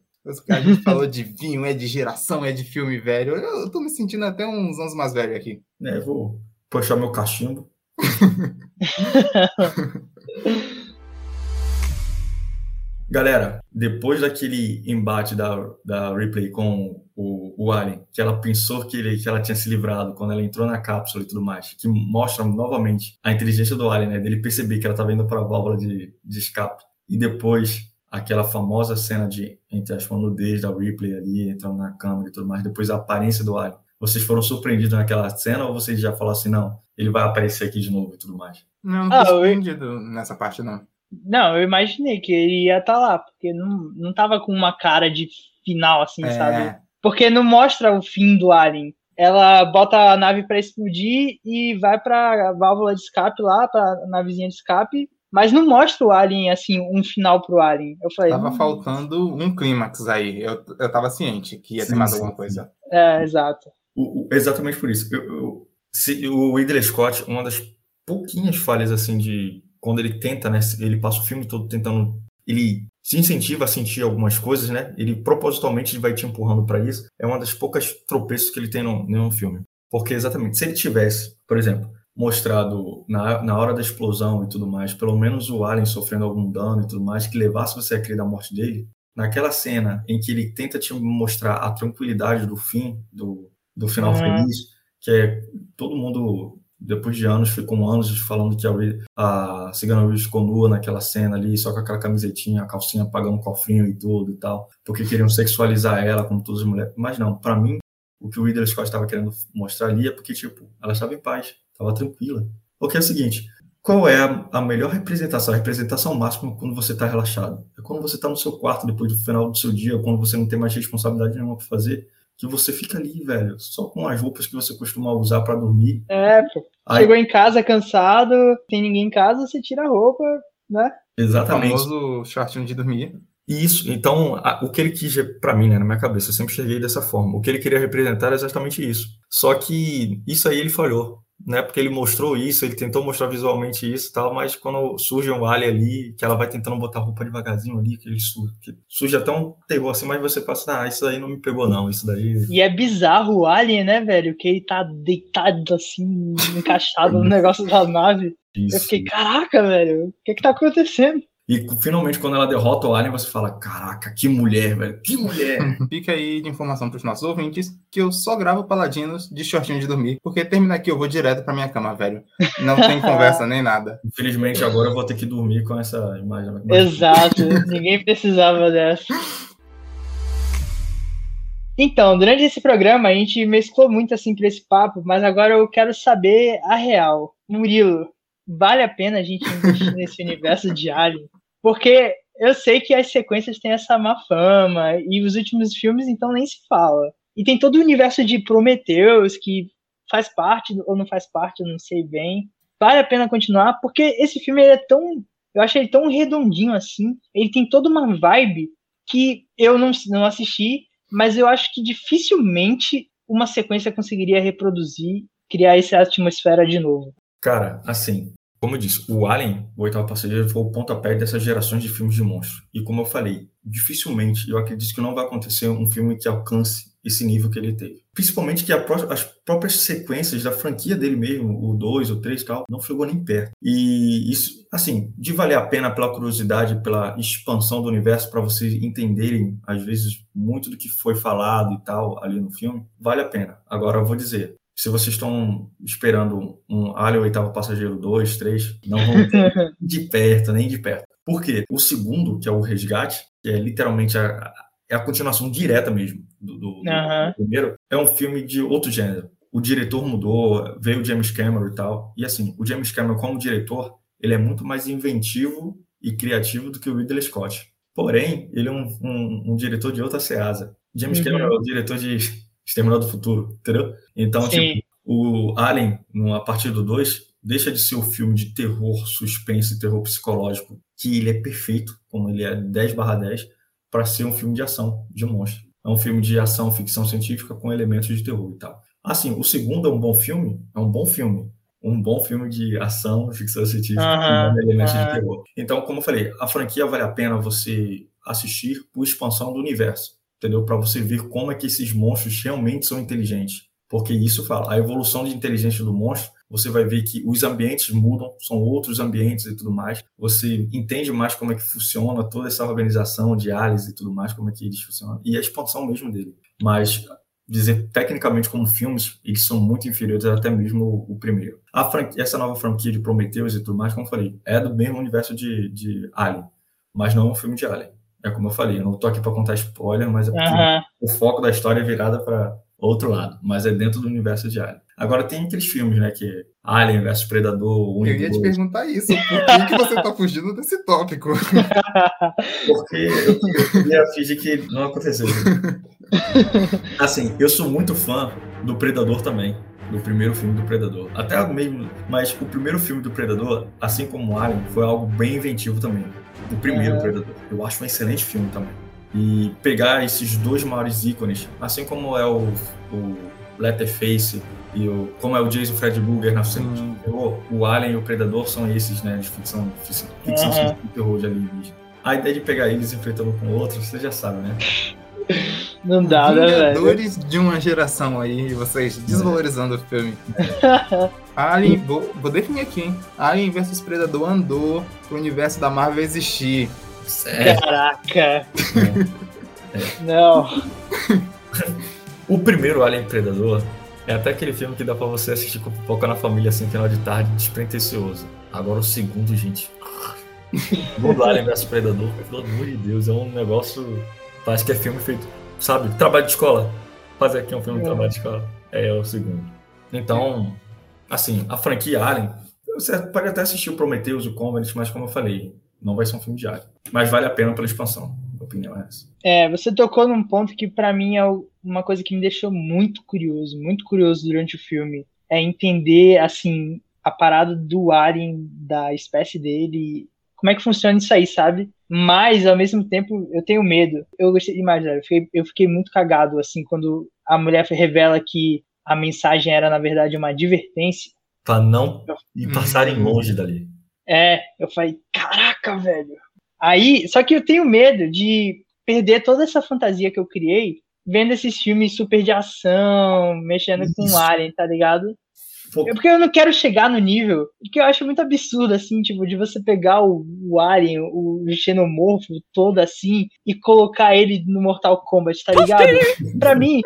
A gente falou de vinho, é de geração, é de filme, velho. Eu, eu tô me sentindo até uns anos mais velho aqui. eu vou puxar meu cachimbo. Galera, depois daquele embate da, da Ripley com o, o Alien, que ela pensou que, ele, que ela tinha se livrado quando ela entrou na cápsula e tudo mais, que mostra novamente a inteligência do Alien, né? Dele perceber que ela estava indo para a válvula de, de escape. E depois, aquela famosa cena de, entre as nudez da Ripley ali, entrando na câmera e tudo mais, depois a aparência do Alien. Vocês foram surpreendidos naquela cena ou vocês já falaram assim, não, ele vai aparecer aqui de novo e tudo mais? Não, não Ah, tô eu- surpreendido nessa parte, não. Não, eu imaginei que ele ia estar lá, porque não, não tava com uma cara de final, assim, sabe? É, Porque não mostra o fim do Alien. Ela bota a nave pra explodir e vai pra válvula de escape lá, pra navezinha de escape, mas não mostra o Alien, assim, um final pro Alien. Eu falei, tava "Hum, faltando um clímax aí. Eu, eu tava ciente que ia ter Sim, mais sim, alguma coisa. É, exato. O- o- exatamente por isso. Eu- eu- se, o Ridley Scott, uma das pouquinhas falhas assim de quando ele tenta, né? Ele passa o filme todo tentando, ele te incentiva a sentir algumas coisas, né? Ele propositalmente vai te empurrando para isso. É uma das poucas tropeços que ele tem no, no filme. Porque exatamente, se ele tivesse, por exemplo, mostrado na, na hora da explosão e tudo mais, pelo menos o Alien sofrendo algum dano e tudo mais, que levasse você a crer da morte dele, naquela cena em que ele tenta te mostrar a tranquilidade do fim, do, do final Uhum. feliz, que é todo mundo, depois de anos, ficou anos falando que a, a Cigana Weaver ficou nua naquela cena ali, só com aquela camisetinha, a calcinha pagando um cofrinho e tudo e tal, porque queriam sexualizar ela como todas as mulheres. Mas não, pra mim, o que o Ridley Scott estava querendo mostrar ali é porque, tipo, ela estava em paz, estava tranquila. Porque é o seguinte, qual é a, melhor representação, a representação máxima quando você está relaxado? É quando você está no seu quarto depois do final do seu dia, quando você não tem mais responsabilidade nenhuma para fazer, que você fica ali, velho, só com as roupas que você costuma usar para dormir. É, pô. Aí- Chegou em casa cansado, tem ninguém em casa, você tira a roupa, né? O Exatamente. famoso shortinho de dormir. Isso, então, a- o que ele quis, para mim, né, na minha cabeça, eu sempre cheguei dessa forma. O que ele queria representar era exatamente isso. Só que isso aí ele falhou, né? Porque ele mostrou isso, ele tentou mostrar visualmente isso e tal, mas quando surge um alien ali, que ela vai tentando botar a roupa devagarzinho ali, que ele surge, que surge até um terror assim, mas você pensa, ah, isso daí não me pegou, não, isso daí. E é bizarro o Alien, né, velho? Que ele tá deitado assim, encaixado no negócio da nave. Eu Isso. fiquei, caraca, velho, o que que tá acontecendo? E finalmente, quando ela derrota o alien, você fala, caraca, que mulher, velho, que mulher. Fica aí de informação para os nossos ouvintes que eu só gravo paladinos de shortinho de dormir, porque terminar aqui eu vou direto pra minha cama, velho. Não tem conversa nem nada. Infelizmente, agora eu vou ter que dormir com essa imagem. Exato, ninguém precisava dessa. Então, durante esse programa a gente mesclou muito assim pra esse papo, mas agora eu quero saber a real. Murilo, vale a pena a gente investir nesse universo de Alien? Porque eu sei que as sequências têm essa má fama, e os últimos filmes então nem se fala. E tem todo o universo de Prometheus, que faz parte ou não faz parte, eu não sei bem. Vale a pena continuar, porque esse filme é tão eu acho ele tão redondinho assim. Ele tem toda uma vibe que eu não, não assisti, mas eu acho que dificilmente uma sequência conseguiria reproduzir, criar essa atmosfera de novo. Cara, assim, como eu disse, o Alien, o oitavo passageiro, foi o pontapé dessas gerações de filmes de monstros. E como eu falei, dificilmente, eu acredito que não vai acontecer um filme que alcance esse nível que ele teve. Principalmente que pró- as próprias sequências da franquia dele mesmo, o 2, o 3 e tal, não chegou nem perto. E isso, assim, de valer a pena pela curiosidade, pela expansão do universo, para vocês entenderem, às vezes, muito do que foi falado e tal ali no filme, vale a pena. Agora, eu vou dizer, se vocês estão esperando um Alien Oitavo Passageiro 2, 3, não vão ter de perto, nem de perto. Por quê? O segundo, que é o Resgate, que é literalmente a, é a continuação direta mesmo do, do- do Aham. primeiro, é um filme de outro gênero. O diretor mudou, veio o James Cameron e tal. E assim, o James Cameron como diretor, ele é muito mais inventivo e criativo do que o Ridley Scott. Porém, ele é um, um- um diretor de outra seasa. James Uhum. Cameron é o diretor de Exterminador do Futuro, entendeu? Então, Sim. tipo, o Alien, a partir do 2, deixa de ser um filme de terror, suspense, terror psicológico, que ele é perfeito, como ele é 10 barra 10, para ser um filme de ação, de monstro. É um filme de ação, ficção científica com elementos de terror e tal. Assim, o segundo é um bom filme? É um bom filme. Um bom filme de ação, ficção científica com elementos de terror. Então, como eu falei, a franquia vale a pena você assistir por expansão do universo, entendeu? Para você ver como é que esses monstros realmente são inteligentes. Porque isso fala, a evolução de inteligência do monstro, você vai ver que os ambientes mudam, são outros ambientes e tudo mais. Você entende mais como é que funciona toda essa organização de aliens e tudo mais, como é que eles funcionam, e a expansão mesmo dele. Mas dizer tecnicamente como filmes, eles são muito inferiores até mesmo o, primeiro. Essa nova franquia de Prometheus e tudo mais, como eu falei, é do mesmo universo de, de Alien, mas não é um filme de Alien. É como eu falei, eu não tô aqui para contar spoiler, mas é porque Aham. o foco da história é virada para outro lado, mas é dentro do universo de Alien. Agora tem aqueles filmes, né, que Alien versus Predador, 1 Eu ia te 2, perguntar isso. Por que, que você tá fugindo desse tópico? porque eu, eu queria fingir que não aconteceu. Assim, eu sou muito fã do Predador também, do primeiro filme do Predador. Até mesmo, mas o primeiro filme do Predador, assim como o Alien, foi algo bem inventivo também. O primeiro. Predador. Eu acho um excelente filme também. E pegar esses dois maiores ícones, assim como é o, o Letterface e o, como é o Jason Fred Burger na frente Sim. de terror, o Alien e o Predador são esses, né, de ficção, ficção, ficção Uhum. científica e terror de alienígena. A ideia de pegar eles enfrentando um com o outro, você já sabe, né? Não dá, né? Vingadores de uma geração aí, e vocês desvalorizando o filme. Alien, vou, vou definir aqui, hein? Alien vs Predador andou pro universo da Marvel existir. Sério? Caraca. Não. O primeiro Alien Predador é até aquele filme que dá pra você assistir com pipoca na família, assim, final de tarde, despretensioso. Agora o segundo, gente. O Alien vs Predador, pelo amor de Deus, é um negócio. Parece que é filme feito, sabe? Trabalho de escola. Fazer aqui um filme de É. trabalho de escola. É, o segundo. Então, assim, a franquia Alien, você pode até assistir o Prometheus, o Covenant, mas como eu falei, não vai ser um filme de Alien. Mas vale a pena pela expansão. Minha opinião é essa. É, você tocou num ponto que pra mim é uma coisa que me deixou muito curioso, muito curioso durante o filme. É entender, assim, a parada do alien, da espécie dele, como é que funciona isso aí, sabe? Mas, ao mesmo tempo, eu tenho medo. Eu gostei demais, velho. Eu fiquei, eu fiquei muito cagado, assim, quando a mulher revela que a mensagem era, na verdade, uma advertência. Pra não e passarem Hum. longe dali. É, eu falei, caraca, velho. Aí, só que eu tenho medo de perder toda essa fantasia que eu criei vendo esses filmes super de ação, mexendo com Isso. alien, tá ligado? É porque eu não quero chegar no nível que eu acho muito absurdo, assim, tipo, de você pegar o, o Alien, o xenomorfo todo assim, e colocar ele no Mortal Kombat, tá ligado? pra mim,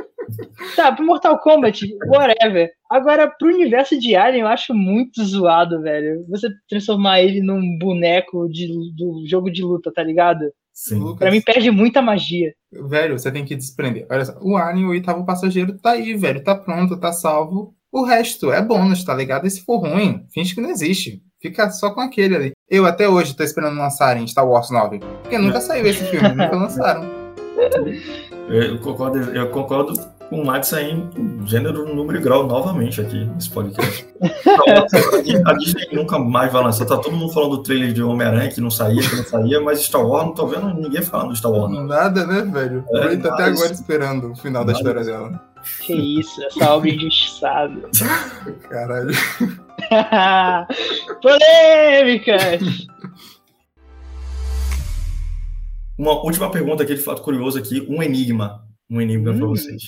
tá, pro Mortal Kombat, whatever. Agora, pro universo de Alien, eu acho muito zoado, velho. Você transformar ele num boneco de, do jogo de luta, tá ligado? sim. Lucas, Pra mim, perde muita magia. Velho, você tem que desprender. Olha só, o Alien, o oitavo passageiro, tá aí, velho. Tá pronto, tá salvo. O resto é bônus, tá ligado? E se for ruim, finge que não existe. Fica só com aquele ali. Eu até hoje tô esperando lançarem Star Wars 9. Porque nunca saiu esse filme, nunca lançaram. Eu concordo, eu concordo com o Max aí em gênero, número e grau novamente aqui nesse podcast. a Disney nunca mais vai lançar. Tá todo mundo falando do trailer de Homem-Aranha que não saía, que não saía, mas Star Wars não tô vendo ninguém falando do Star Wars. não. Nada, né, velho? É, O tá até mas- agora esperando o final da Mas- história dela. Que isso, essa obra injustiçada. Caralho. Polêmicas! Uma última pergunta aqui de fato curioso aqui, um enigma. Um enigma pra Hum. vocês.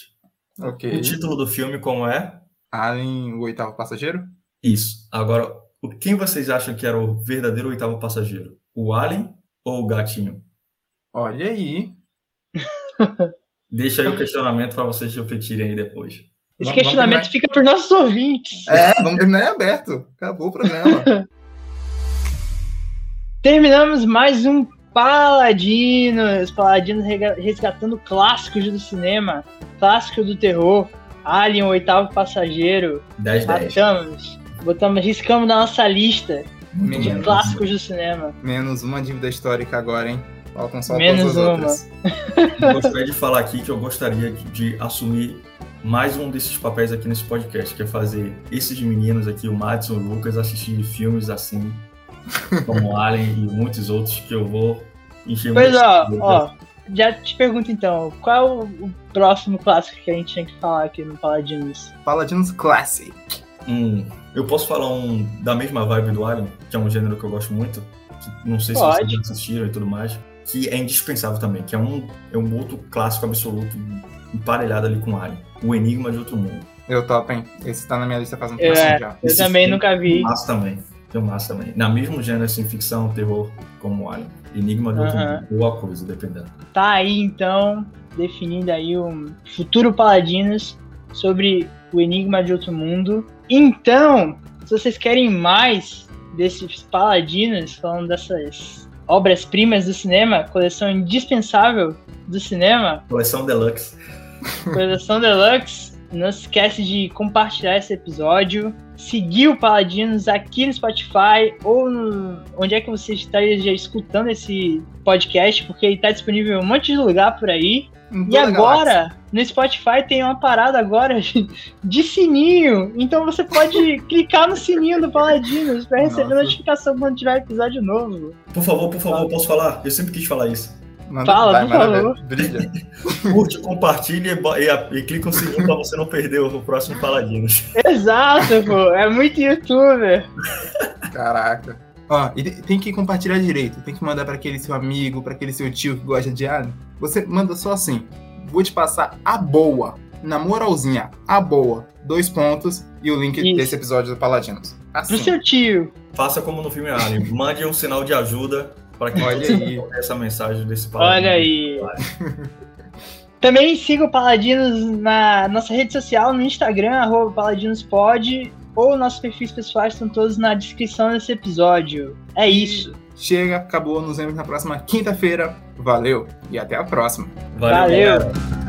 Ok. O título do filme como é? Alien, o oitavo passageiro? Isso. Agora, o- quem vocês acham que era o verdadeiro oitavo passageiro? O Alien ou o gatinho? Olha aí. Deixa aí o questionamento para vocês refletirem aí depois. Esse questionamento fica pros nossos ouvintes. É, vamos terminar em aberto. Acabou o programa. Terminamos mais um Paladinos. Paladinos resgatando clássicos do cinema, clássico do terror. Alien, o oitavo passageiro. 10 10. Matamos. Botamos, riscamos na nossa lista de Menos, clássicos do cinema. menos uma dívida histórica agora, hein? Só Menos todas as uma. gostaria de falar aqui que eu gostaria de, de assumir mais um desses papéis aqui nesse podcast, que é fazer esses meninos aqui, o Madison e o Lucas, assistirem filmes assim, como Alien e muitos outros que eu vou encher Pois muito ó, ó, já te pergunto então, qual é o, próximo clássico que a gente tinha que falar aqui no Paladinos? Paladinos Classic. Um, eu posso falar um da mesma vibe do Alien, que é um gênero que eu gosto muito, que não sei se Pode. vocês já assistiram e tudo mais, que é indispensável também, que é um, é um outro clássico absoluto emparelhado ali com Alien, O Enigma de Outro Mundo. Eu topo, hein? Esse tá na minha lista faz um É. tempo já. Eu Esse também filme nunca vi. Massa também. Tem massa também. Na mesmo gênero, assim, ficção, terror, como o Alien. Enigma de Outro Aham. Mundo, ou a coisa, dependendo. Tá aí então, definindo aí um futuro Paladinos sobre o Enigma de Outro Mundo. Então, se vocês querem mais desses Paladinos, falando dessas obras-primas do cinema, coleção indispensável do cinema, Coleção Deluxe. Coleção Deluxe. Não se esquece de compartilhar esse episódio, seguir o Paladinos aqui no Spotify ou no, onde é que você esteja escutando esse podcast, porque ele está disponível em um monte de lugar por aí. Em E toda a galáxia. No Spotify tem uma parada agora de sininho. Então você pode clicar no sininho do Paladinos para receber Nossa. notificação quando tiver episódio novo. Por favor, por favor, posso falar? Eu sempre quis falar isso. Manda, Fala, vai, por favor. Brilha. Curte, compartilha e, e, e clica no sininho pra você não perder o próximo Paladinos. Exato, pô. É muito youtuber. Caraca. Ó, e te- tem que compartilhar direito. Tem que mandar pra aquele seu amigo, pra aquele seu tio que gosta de alien. Você manda só assim. Vou te passar a boa. Na moralzinha, a boa. Dois pontos e o link Isso. desse episódio do Paladinos. Pro Assim. seu tio. Faça como no filme Alien. Mande um sinal de ajuda Para que Olha você aí. essa mensagem desse paladino. Olha aí. Também siga o Paladinos na nossa rede social, no Instagram, arroba paladinospod, ou nossos perfis pessoais estão todos na descrição desse episódio. É isso. Chega, acabou, nos vemos na próxima quinta-feira. Valeu e até a próxima. Valeu, Valeu.